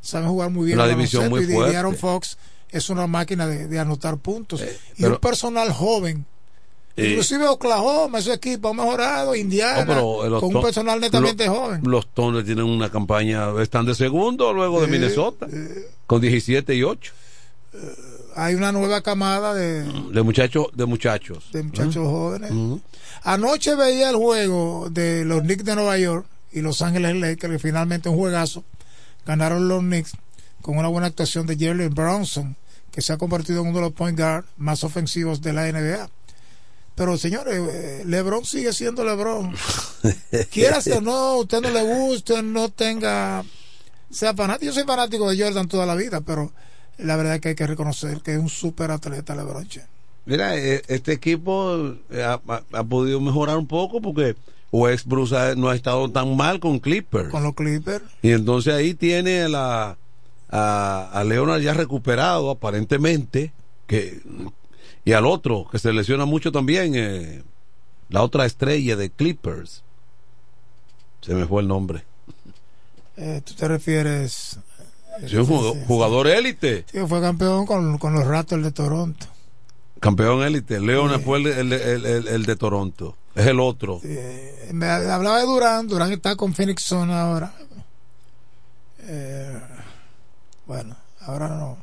Speaker 40: saben jugar muy bien.
Speaker 21: Una división muy
Speaker 40: y
Speaker 21: fuerte.
Speaker 40: De'Aaron Fox es una máquina de, de anotar puntos. y
Speaker 21: pero-
Speaker 40: un personal joven.
Speaker 21: Eh,
Speaker 40: Inclusive Oklahoma, ese equipo ha mejorado, Indiana,
Speaker 21: Oh, pero, eh,
Speaker 40: con un personal netamente joven.
Speaker 21: Los Thunder tienen una campaña, están de segundo luego de
Speaker 40: Eh,
Speaker 21: Minnesota, con 17 y 8
Speaker 40: Hay una nueva camada de,
Speaker 21: de muchachos. De muchachos.
Speaker 40: de muchachos jóvenes. Anoche veía el juego de los Knicks de Nueva York y Los Ángeles Lakers, que finalmente un juegazo. Ganaron los Knicks con una buena actuación de Jalen Brownson, que se ha convertido en uno de los point guard más ofensivos de la NBA. Pero señores, eh, LeBron sigue siendo LeBron. (laughs) Quiera o no, usted no le guste, no tenga, sea fanático. Yo soy fanático de Jordan toda la vida, pero la verdad es que hay que reconocer que es un super atleta LeBron James.
Speaker 21: Mira, eh, este equipo eh, ha, ha- ha podido mejorar un poco porque Westbrook no ha estado tan mal con Clippers.
Speaker 40: Con los Clippers.
Speaker 21: Y entonces ahí tiene a la a, a Leonard ya recuperado aparentemente que y al otro que se lesiona mucho también eh, la otra estrella de Clippers. Se me fue el nombre.
Speaker 40: Eh, ¿Tú te refieres?
Speaker 21: Sí, un jugador, jugador élite.
Speaker 40: Sí, fue campeón con, con los Raptors de Toronto.
Speaker 21: campeón élite. Leonard fue el, el- el- de Toronto. Es el otro.
Speaker 40: Eh, me hablaba de Durán, Durán está con Phoenix Sun ahora. Eh, bueno, ahora no.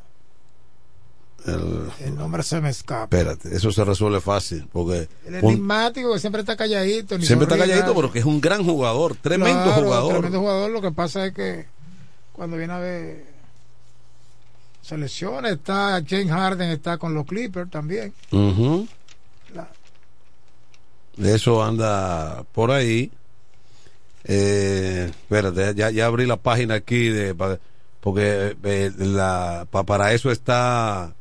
Speaker 21: El-
Speaker 40: El nombre se me escapa.
Speaker 21: espérate eso se resuelve fácil porque
Speaker 40: El enigmático que siempre está calladito. ni
Speaker 21: siempre está calladito pero que es un gran jugador tremendo
Speaker 40: Claro,
Speaker 21: jugador
Speaker 40: Tremendo jugador. Lo que pasa es que cuando viene a ver selecciones, está James Harden, está con los Clippers también.
Speaker 21: Eso anda por ahí. Eh, espérate, ya, ya abrí la página aquí de porque eh, la pa- para eso está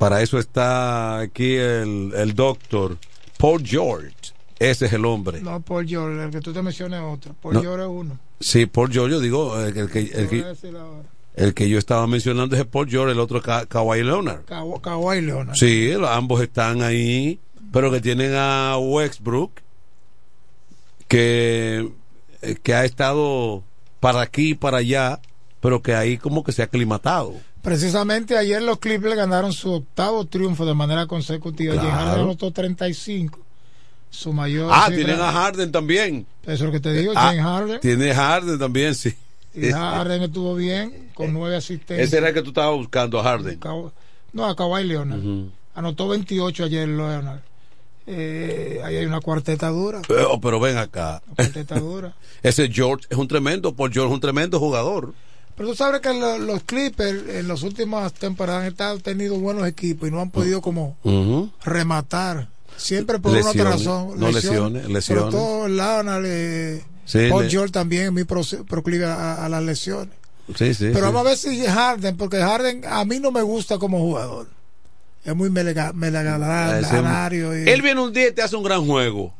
Speaker 21: para eso está aquí el, el doctor Paul George. Ese es el hombre.
Speaker 40: No, Paul George, el que tú te mencionas es otro. Paul
Speaker 21: No.
Speaker 40: George es uno.
Speaker 21: Sí, Paul George, yo digo, el, que- el que, el, que, el que yo estaba mencionando es Paul George, el otro Ka- Kawhi Leonard.
Speaker 40: Kawhi Leonard.
Speaker 21: Sí, ambos están ahí, pero que tienen a Westbrook, que, eh, que ha estado para aquí y para allá, pero que ahí como que se ha aclimatado.
Speaker 40: Precisamente ayer los Clippers ganaron su octavo triunfo de manera consecutiva.
Speaker 21: Claro.
Speaker 40: Harden anotó 35. Su mayor.
Speaker 21: Ah, tienen a Harden también.
Speaker 40: Eso es lo que te digo,
Speaker 21: Ah,
Speaker 40: Harden.
Speaker 21: Tiene Harden también, sí.
Speaker 40: Y Harden estuvo bien con nueve asistencias.
Speaker 21: Ese era el que tú estabas buscando, a Harden.
Speaker 40: No, a Kawhi Leonard. Anotó 28 ayer Leonard. Eh, ahí hay una cuarteta dura.
Speaker 21: Pero, pero ven acá.
Speaker 40: Cuarteta dura. (laughs)
Speaker 21: Ese George es un tremendo, Paul George es un tremendo jugador.
Speaker 40: Pero tú sabes que lo- los Clippers en las últimas temporadas han estado- tenido buenos equipos y no han podido como rematar. Siempre por una otra razón.
Speaker 21: no lesiones,
Speaker 40: Sobre
Speaker 21: lesiones.
Speaker 40: todo Leonard, eh,
Speaker 21: Sí,
Speaker 40: Paul
Speaker 21: le-
Speaker 40: George también es muy proclive a, a las lesiones.
Speaker 21: Sí, sí.
Speaker 40: Pero
Speaker 21: sí.
Speaker 40: vamos a ver si Harden, porque Harden a mí no me gusta como jugador. Es muy melaganario. y-
Speaker 21: Él viene un día y te hace un gran juego.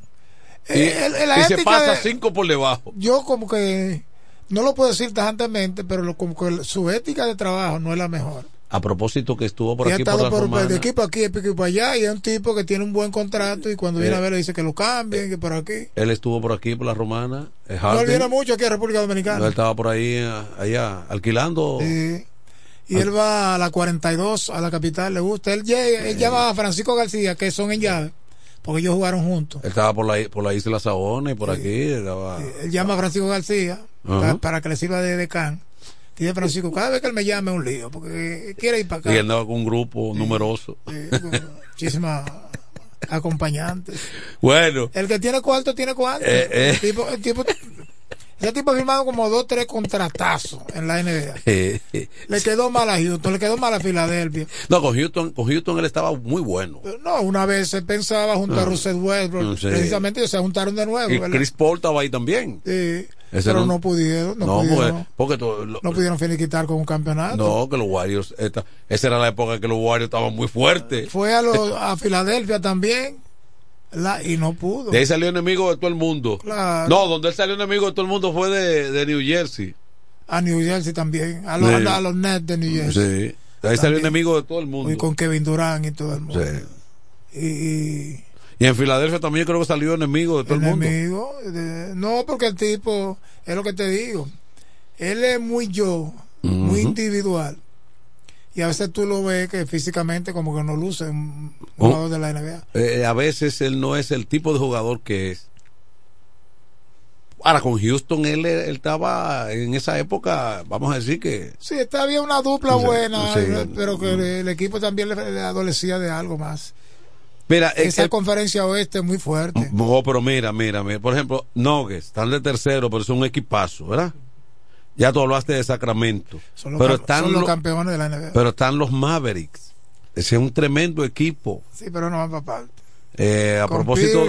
Speaker 21: Y,
Speaker 40: Eh, el- la
Speaker 21: y se pasa
Speaker 40: de-
Speaker 21: cinco por debajo.
Speaker 40: yo como que no lo puedo decir tajantemente, pero lo- como que su ética de trabajo no es la mejor.
Speaker 21: A propósito que estuvo por
Speaker 40: y ha
Speaker 21: aquí por
Speaker 40: estado por, de equipo aquí, de equipo allá, y es un tipo que tiene un buen contrato y cuando viene
Speaker 21: Eh,
Speaker 40: a ver le dice que lo cambien, que por aquí.
Speaker 21: Él estuvo por aquí por la romana. eh,
Speaker 40: No él viene mucho aquí a República
Speaker 21: No, él
Speaker 40: Dominicana.
Speaker 21: estaba por ahí, eh, allá, alquilando.
Speaker 40: Sí. Y él va a la 42, a la capital, le gusta. Él, él llama a Francisco García, que son en llave, porque ellos jugaron juntos.
Speaker 21: Él estaba por la, por la isla Saona y por aquí. estaba-
Speaker 40: Él llama a Francisco García para que le sirva de decán. Dice Francisco, (laughs) cada vez que él me llame es un lío, porque quiere ir para acá.
Speaker 21: y andaba con un grupo numeroso.
Speaker 40: muchísima (laughs) acompañantes.
Speaker 21: Bueno,
Speaker 40: El que tiene cuarto, tiene cuarto.
Speaker 21: Eh, eh.
Speaker 40: El tipo, el tipo- ese tipo ha firmado como dos, tres contratazos en la NBA.
Speaker 21: eh, (laughs)
Speaker 40: Le quedó mal a Houston, le quedó mal a Filadelfia.
Speaker 21: no, con Houston, con Houston él estaba muy bueno.
Speaker 40: No, una vez se pensaba junto a
Speaker 21: Ah.
Speaker 40: Russell Westbrook. Precisamente ellos se juntaron de nuevo.
Speaker 21: Y
Speaker 40: ¿verdad?
Speaker 21: Chris Paul estaba ahí también.
Speaker 40: Sí,
Speaker 21: Ese
Speaker 40: pero
Speaker 21: no-
Speaker 40: no pudieron, no,
Speaker 21: No,
Speaker 40: pudieron,
Speaker 21: porque, porque todo- lo-
Speaker 40: no pudieron finiquitar con un campeonato.
Speaker 21: no, que los Warriors, esta- esa era la época en que los Warriors estaban muy fuertes.
Speaker 40: Fue a, los- (laughs) a Filadelfia también la, y no pudo.
Speaker 21: De ahí salió enemigo de todo el mundo.
Speaker 40: Claro.
Speaker 21: No, donde él salió enemigo de todo el mundo fue de, de New Jersey.
Speaker 40: A New Jersey también, a los,
Speaker 21: Sí.
Speaker 40: a los Nets de New Jersey.
Speaker 21: Sí. De ahí salió enemigo de todo el mundo.
Speaker 40: Y con Kevin Durant y todo el mundo.
Speaker 21: Sí.
Speaker 40: Y, y
Speaker 21: en Filadelfia también creo que salió enemigo de todo el mundo.
Speaker 40: enemigo. de- no, porque el tipo, es lo que te digo, él es muy yo, muy individual. Y a veces tú lo ves que físicamente como que no luce un
Speaker 21: Oh.
Speaker 40: jugador de la NBA.
Speaker 21: Eh, a veces él no es el tipo de jugador que es. Ahora, con Houston él, él estaba en esa época, vamos a decir que...
Speaker 40: Sí, está bien una dupla buena, pero que el, el equipo también le, le adolecía de algo más.
Speaker 21: Mira, eh,
Speaker 40: Esa
Speaker 21: eh,
Speaker 40: conferencia oeste es muy fuerte.
Speaker 21: no, pero mira, mira, mira. Por ejemplo, Nuggets, están de tercero, pero son un equipazo, ¿verdad? Ya tú hablaste de Sacramento.
Speaker 40: Son los,
Speaker 21: pero, están
Speaker 40: son los
Speaker 21: lo-
Speaker 40: campeones de la NBA.
Speaker 21: pero están los Mavericks. Ese es un tremendo equipo.
Speaker 40: sí, pero no van para parte.
Speaker 21: Eh, a propósito,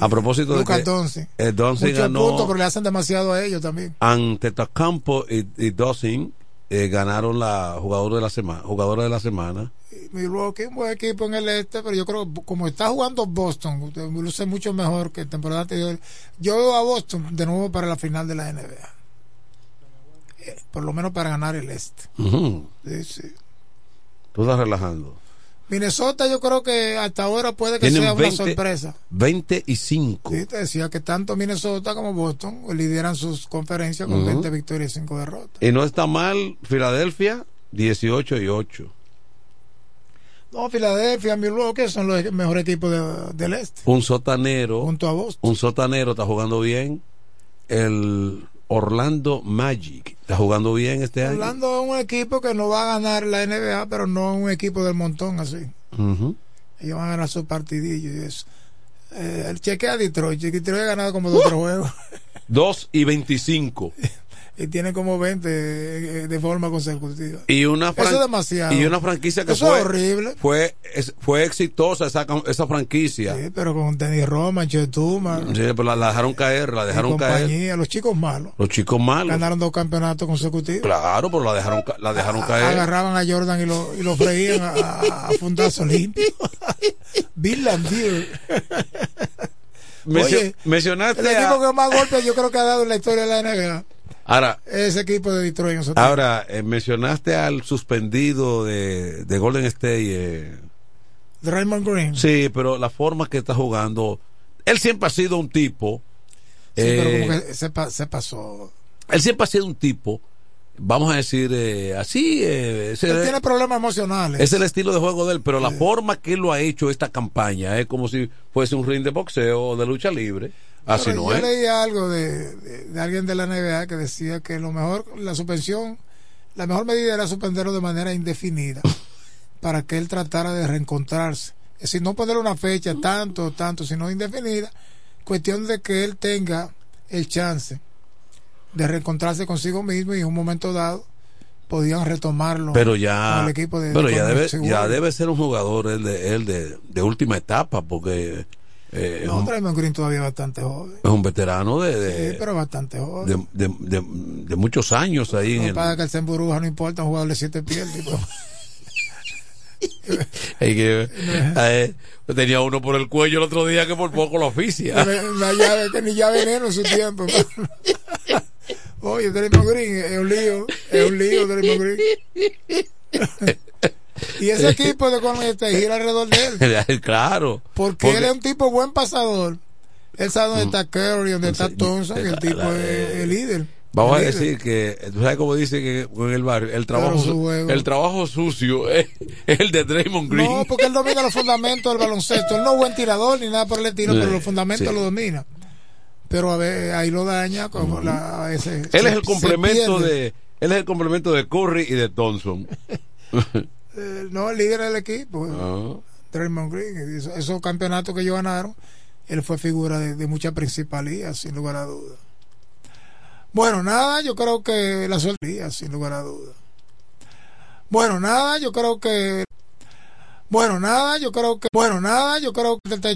Speaker 21: a propósito de que
Speaker 40: Doncic.
Speaker 21: eh, ganó
Speaker 40: puntos, pero le hacen demasiado a ellos también.
Speaker 21: ante Tacampo y, y Doncic, eh, ganaron la jugadora de la semana, jugadora de la semana.
Speaker 40: Milwaukee, un buen equipo en el este, pero yo creo que como está jugando Boston, luce mucho mejor que temporada anterior. Yo veo a Boston de nuevo para la final de la NBA. Por lo menos para ganar el este.
Speaker 21: Ujú.
Speaker 40: Sí, sí.
Speaker 21: Tú estás relajando.
Speaker 40: Minnesota yo creo que hasta ahora puede que
Speaker 21: Tienen
Speaker 40: sea
Speaker 21: 20,
Speaker 40: una sorpresa.
Speaker 21: 25.
Speaker 40: Sí, te decía que tanto Minnesota como Boston lideran sus conferencias con
Speaker 21: Ujú.
Speaker 40: 20 victorias y 5 derrotas.
Speaker 21: Y no está mal Filadelfia, 18 y 8.
Speaker 40: No, Filadelfia, Milwaukee son los mejores equipos de- del este.
Speaker 21: Un sotanero.
Speaker 40: Junto a Boston.
Speaker 21: Un sotanero está jugando bien. El Orlando Magic está jugando bien este año.
Speaker 40: Orlando es un equipo que no va a ganar la NBA, pero no un equipo del montón así.
Speaker 21: Ujú.
Speaker 40: Ellos van a ganar sus partidillos y eso. Eh, el cheque a Detroit. Detroit ha ganado como dos o tres juegos.
Speaker 21: 2 y 25. (laughs)
Speaker 40: y tiene como 20 eh, de forma consecutiva.
Speaker 21: Y una,
Speaker 40: Eso es demasiado.
Speaker 21: y una franquicia que
Speaker 40: Eso
Speaker 21: fue,
Speaker 40: horrible.
Speaker 21: fue, es- fue exitosa esa, esa franquicia.
Speaker 40: Sí, pero con Denny Roma, Chetuma,
Speaker 21: Sí, pero la, la dejaron caer, la dejaron caer.
Speaker 40: compañía, los chicos malos.
Speaker 21: Los chicos malos.
Speaker 40: Ganaron dos campeonatos consecutivos.
Speaker 21: Claro, pero la dejaron, la dejaron
Speaker 40: A-
Speaker 21: caer.
Speaker 40: Agarraban a Jordan y lo, y lo freían a, a, a fundazo limpio. (laughs) Bill.
Speaker 21: Mencio-
Speaker 40: Oye,
Speaker 21: mencionaste
Speaker 40: el equipo que más golpes yo creo que ha dado en la historia de la NBA.
Speaker 21: Ahora,
Speaker 40: Ese equipo de Detroit. en
Speaker 21: ahora eh, mencionaste al suspendido de, de Golden State. eh.
Speaker 40: tiempos. Draymond Green.
Speaker 21: Sí, pero la forma que está jugando, él siempre ha sido un tipo.
Speaker 40: Sí, pero
Speaker 21: eh,
Speaker 40: como que se, pa- se pasó.
Speaker 21: Él siempre ha sido un tipo, vamos a decir eh, así. eh, ese-
Speaker 40: Él tiene problemas emocionales.
Speaker 21: es el estilo de juego de él, pero la forma que él lo ha hecho esta campaña es como si fuese un ring de boxeo o de lucha libre. Así
Speaker 40: Pero
Speaker 21: no
Speaker 40: yo
Speaker 21: es.
Speaker 40: leí algo de, de- de alguien de la NBA que decía que lo mejor, la suspensión, la mejor medida era suspenderlo de manera indefinida (laughs) para que él tratara de reencontrarse. Es decir, no ponerle una fecha tanto, tanto, sino indefinida. Cuestión de que él tenga el chance de reencontrarse consigo mismo y en un momento dado podían retomarlo
Speaker 21: Pero ya,
Speaker 40: el equipo de
Speaker 21: pero ya debe, ya debe ser un jugador él de, él de, de última etapa, porque eh,
Speaker 40: No,
Speaker 21: un,
Speaker 40: Draymond Green todavía es bastante joven.
Speaker 21: es un veterano de, de,
Speaker 40: Sí, pero bastante joven.
Speaker 21: de, de- de- de muchos años ahí en
Speaker 40: No
Speaker 21: el,
Speaker 40: para que el Burbuja no importa, un jugador de siete pies. tipo. (laughs)
Speaker 21: Que- eh, tenía uno por el cuello el otro día que por poco lo oficia.
Speaker 40: Una llave que ni llave veneno en su tiempo. Oye, Draymond Green es un lío, es un lío Draymond Green. (laughs) y ese equipo de Golden State gira alrededor de él. (laughs)
Speaker 21: claro.
Speaker 40: Porque, él es un tipo buen pasador. Él sabe dónde está Curry, dónde está Thompson, y el tipo es el líder.
Speaker 21: Vamos a decir que, tú sabes cómo dice que en el barrio, el trabajo, el trabajo sucio (laughs) es, es el de Draymond Green.
Speaker 40: No, porque él domina los fundamentos del baloncesto. Él no es buen tirador ni nada por el estilo, pero los fundamentos
Speaker 21: sí.
Speaker 40: lo domina. Pero a ver, ahí lo daña como la, ese,
Speaker 21: Él
Speaker 40: se-
Speaker 21: es el complemento de, él es el complemento de Curry y de Thompson. (laughs)
Speaker 40: Eh, no, el líder del equipo.
Speaker 21: Ah.
Speaker 40: Draymond Green. esos campeonatos que ellos ganaron, él fue figura de, de mucha principalía, sin lugar a dudas. Bueno, nada, yo creo que la suerte, sin lugar a dudas. Bueno, nada, yo creo que. Bueno, nada, yo creo que. Bueno, nada, yo creo que.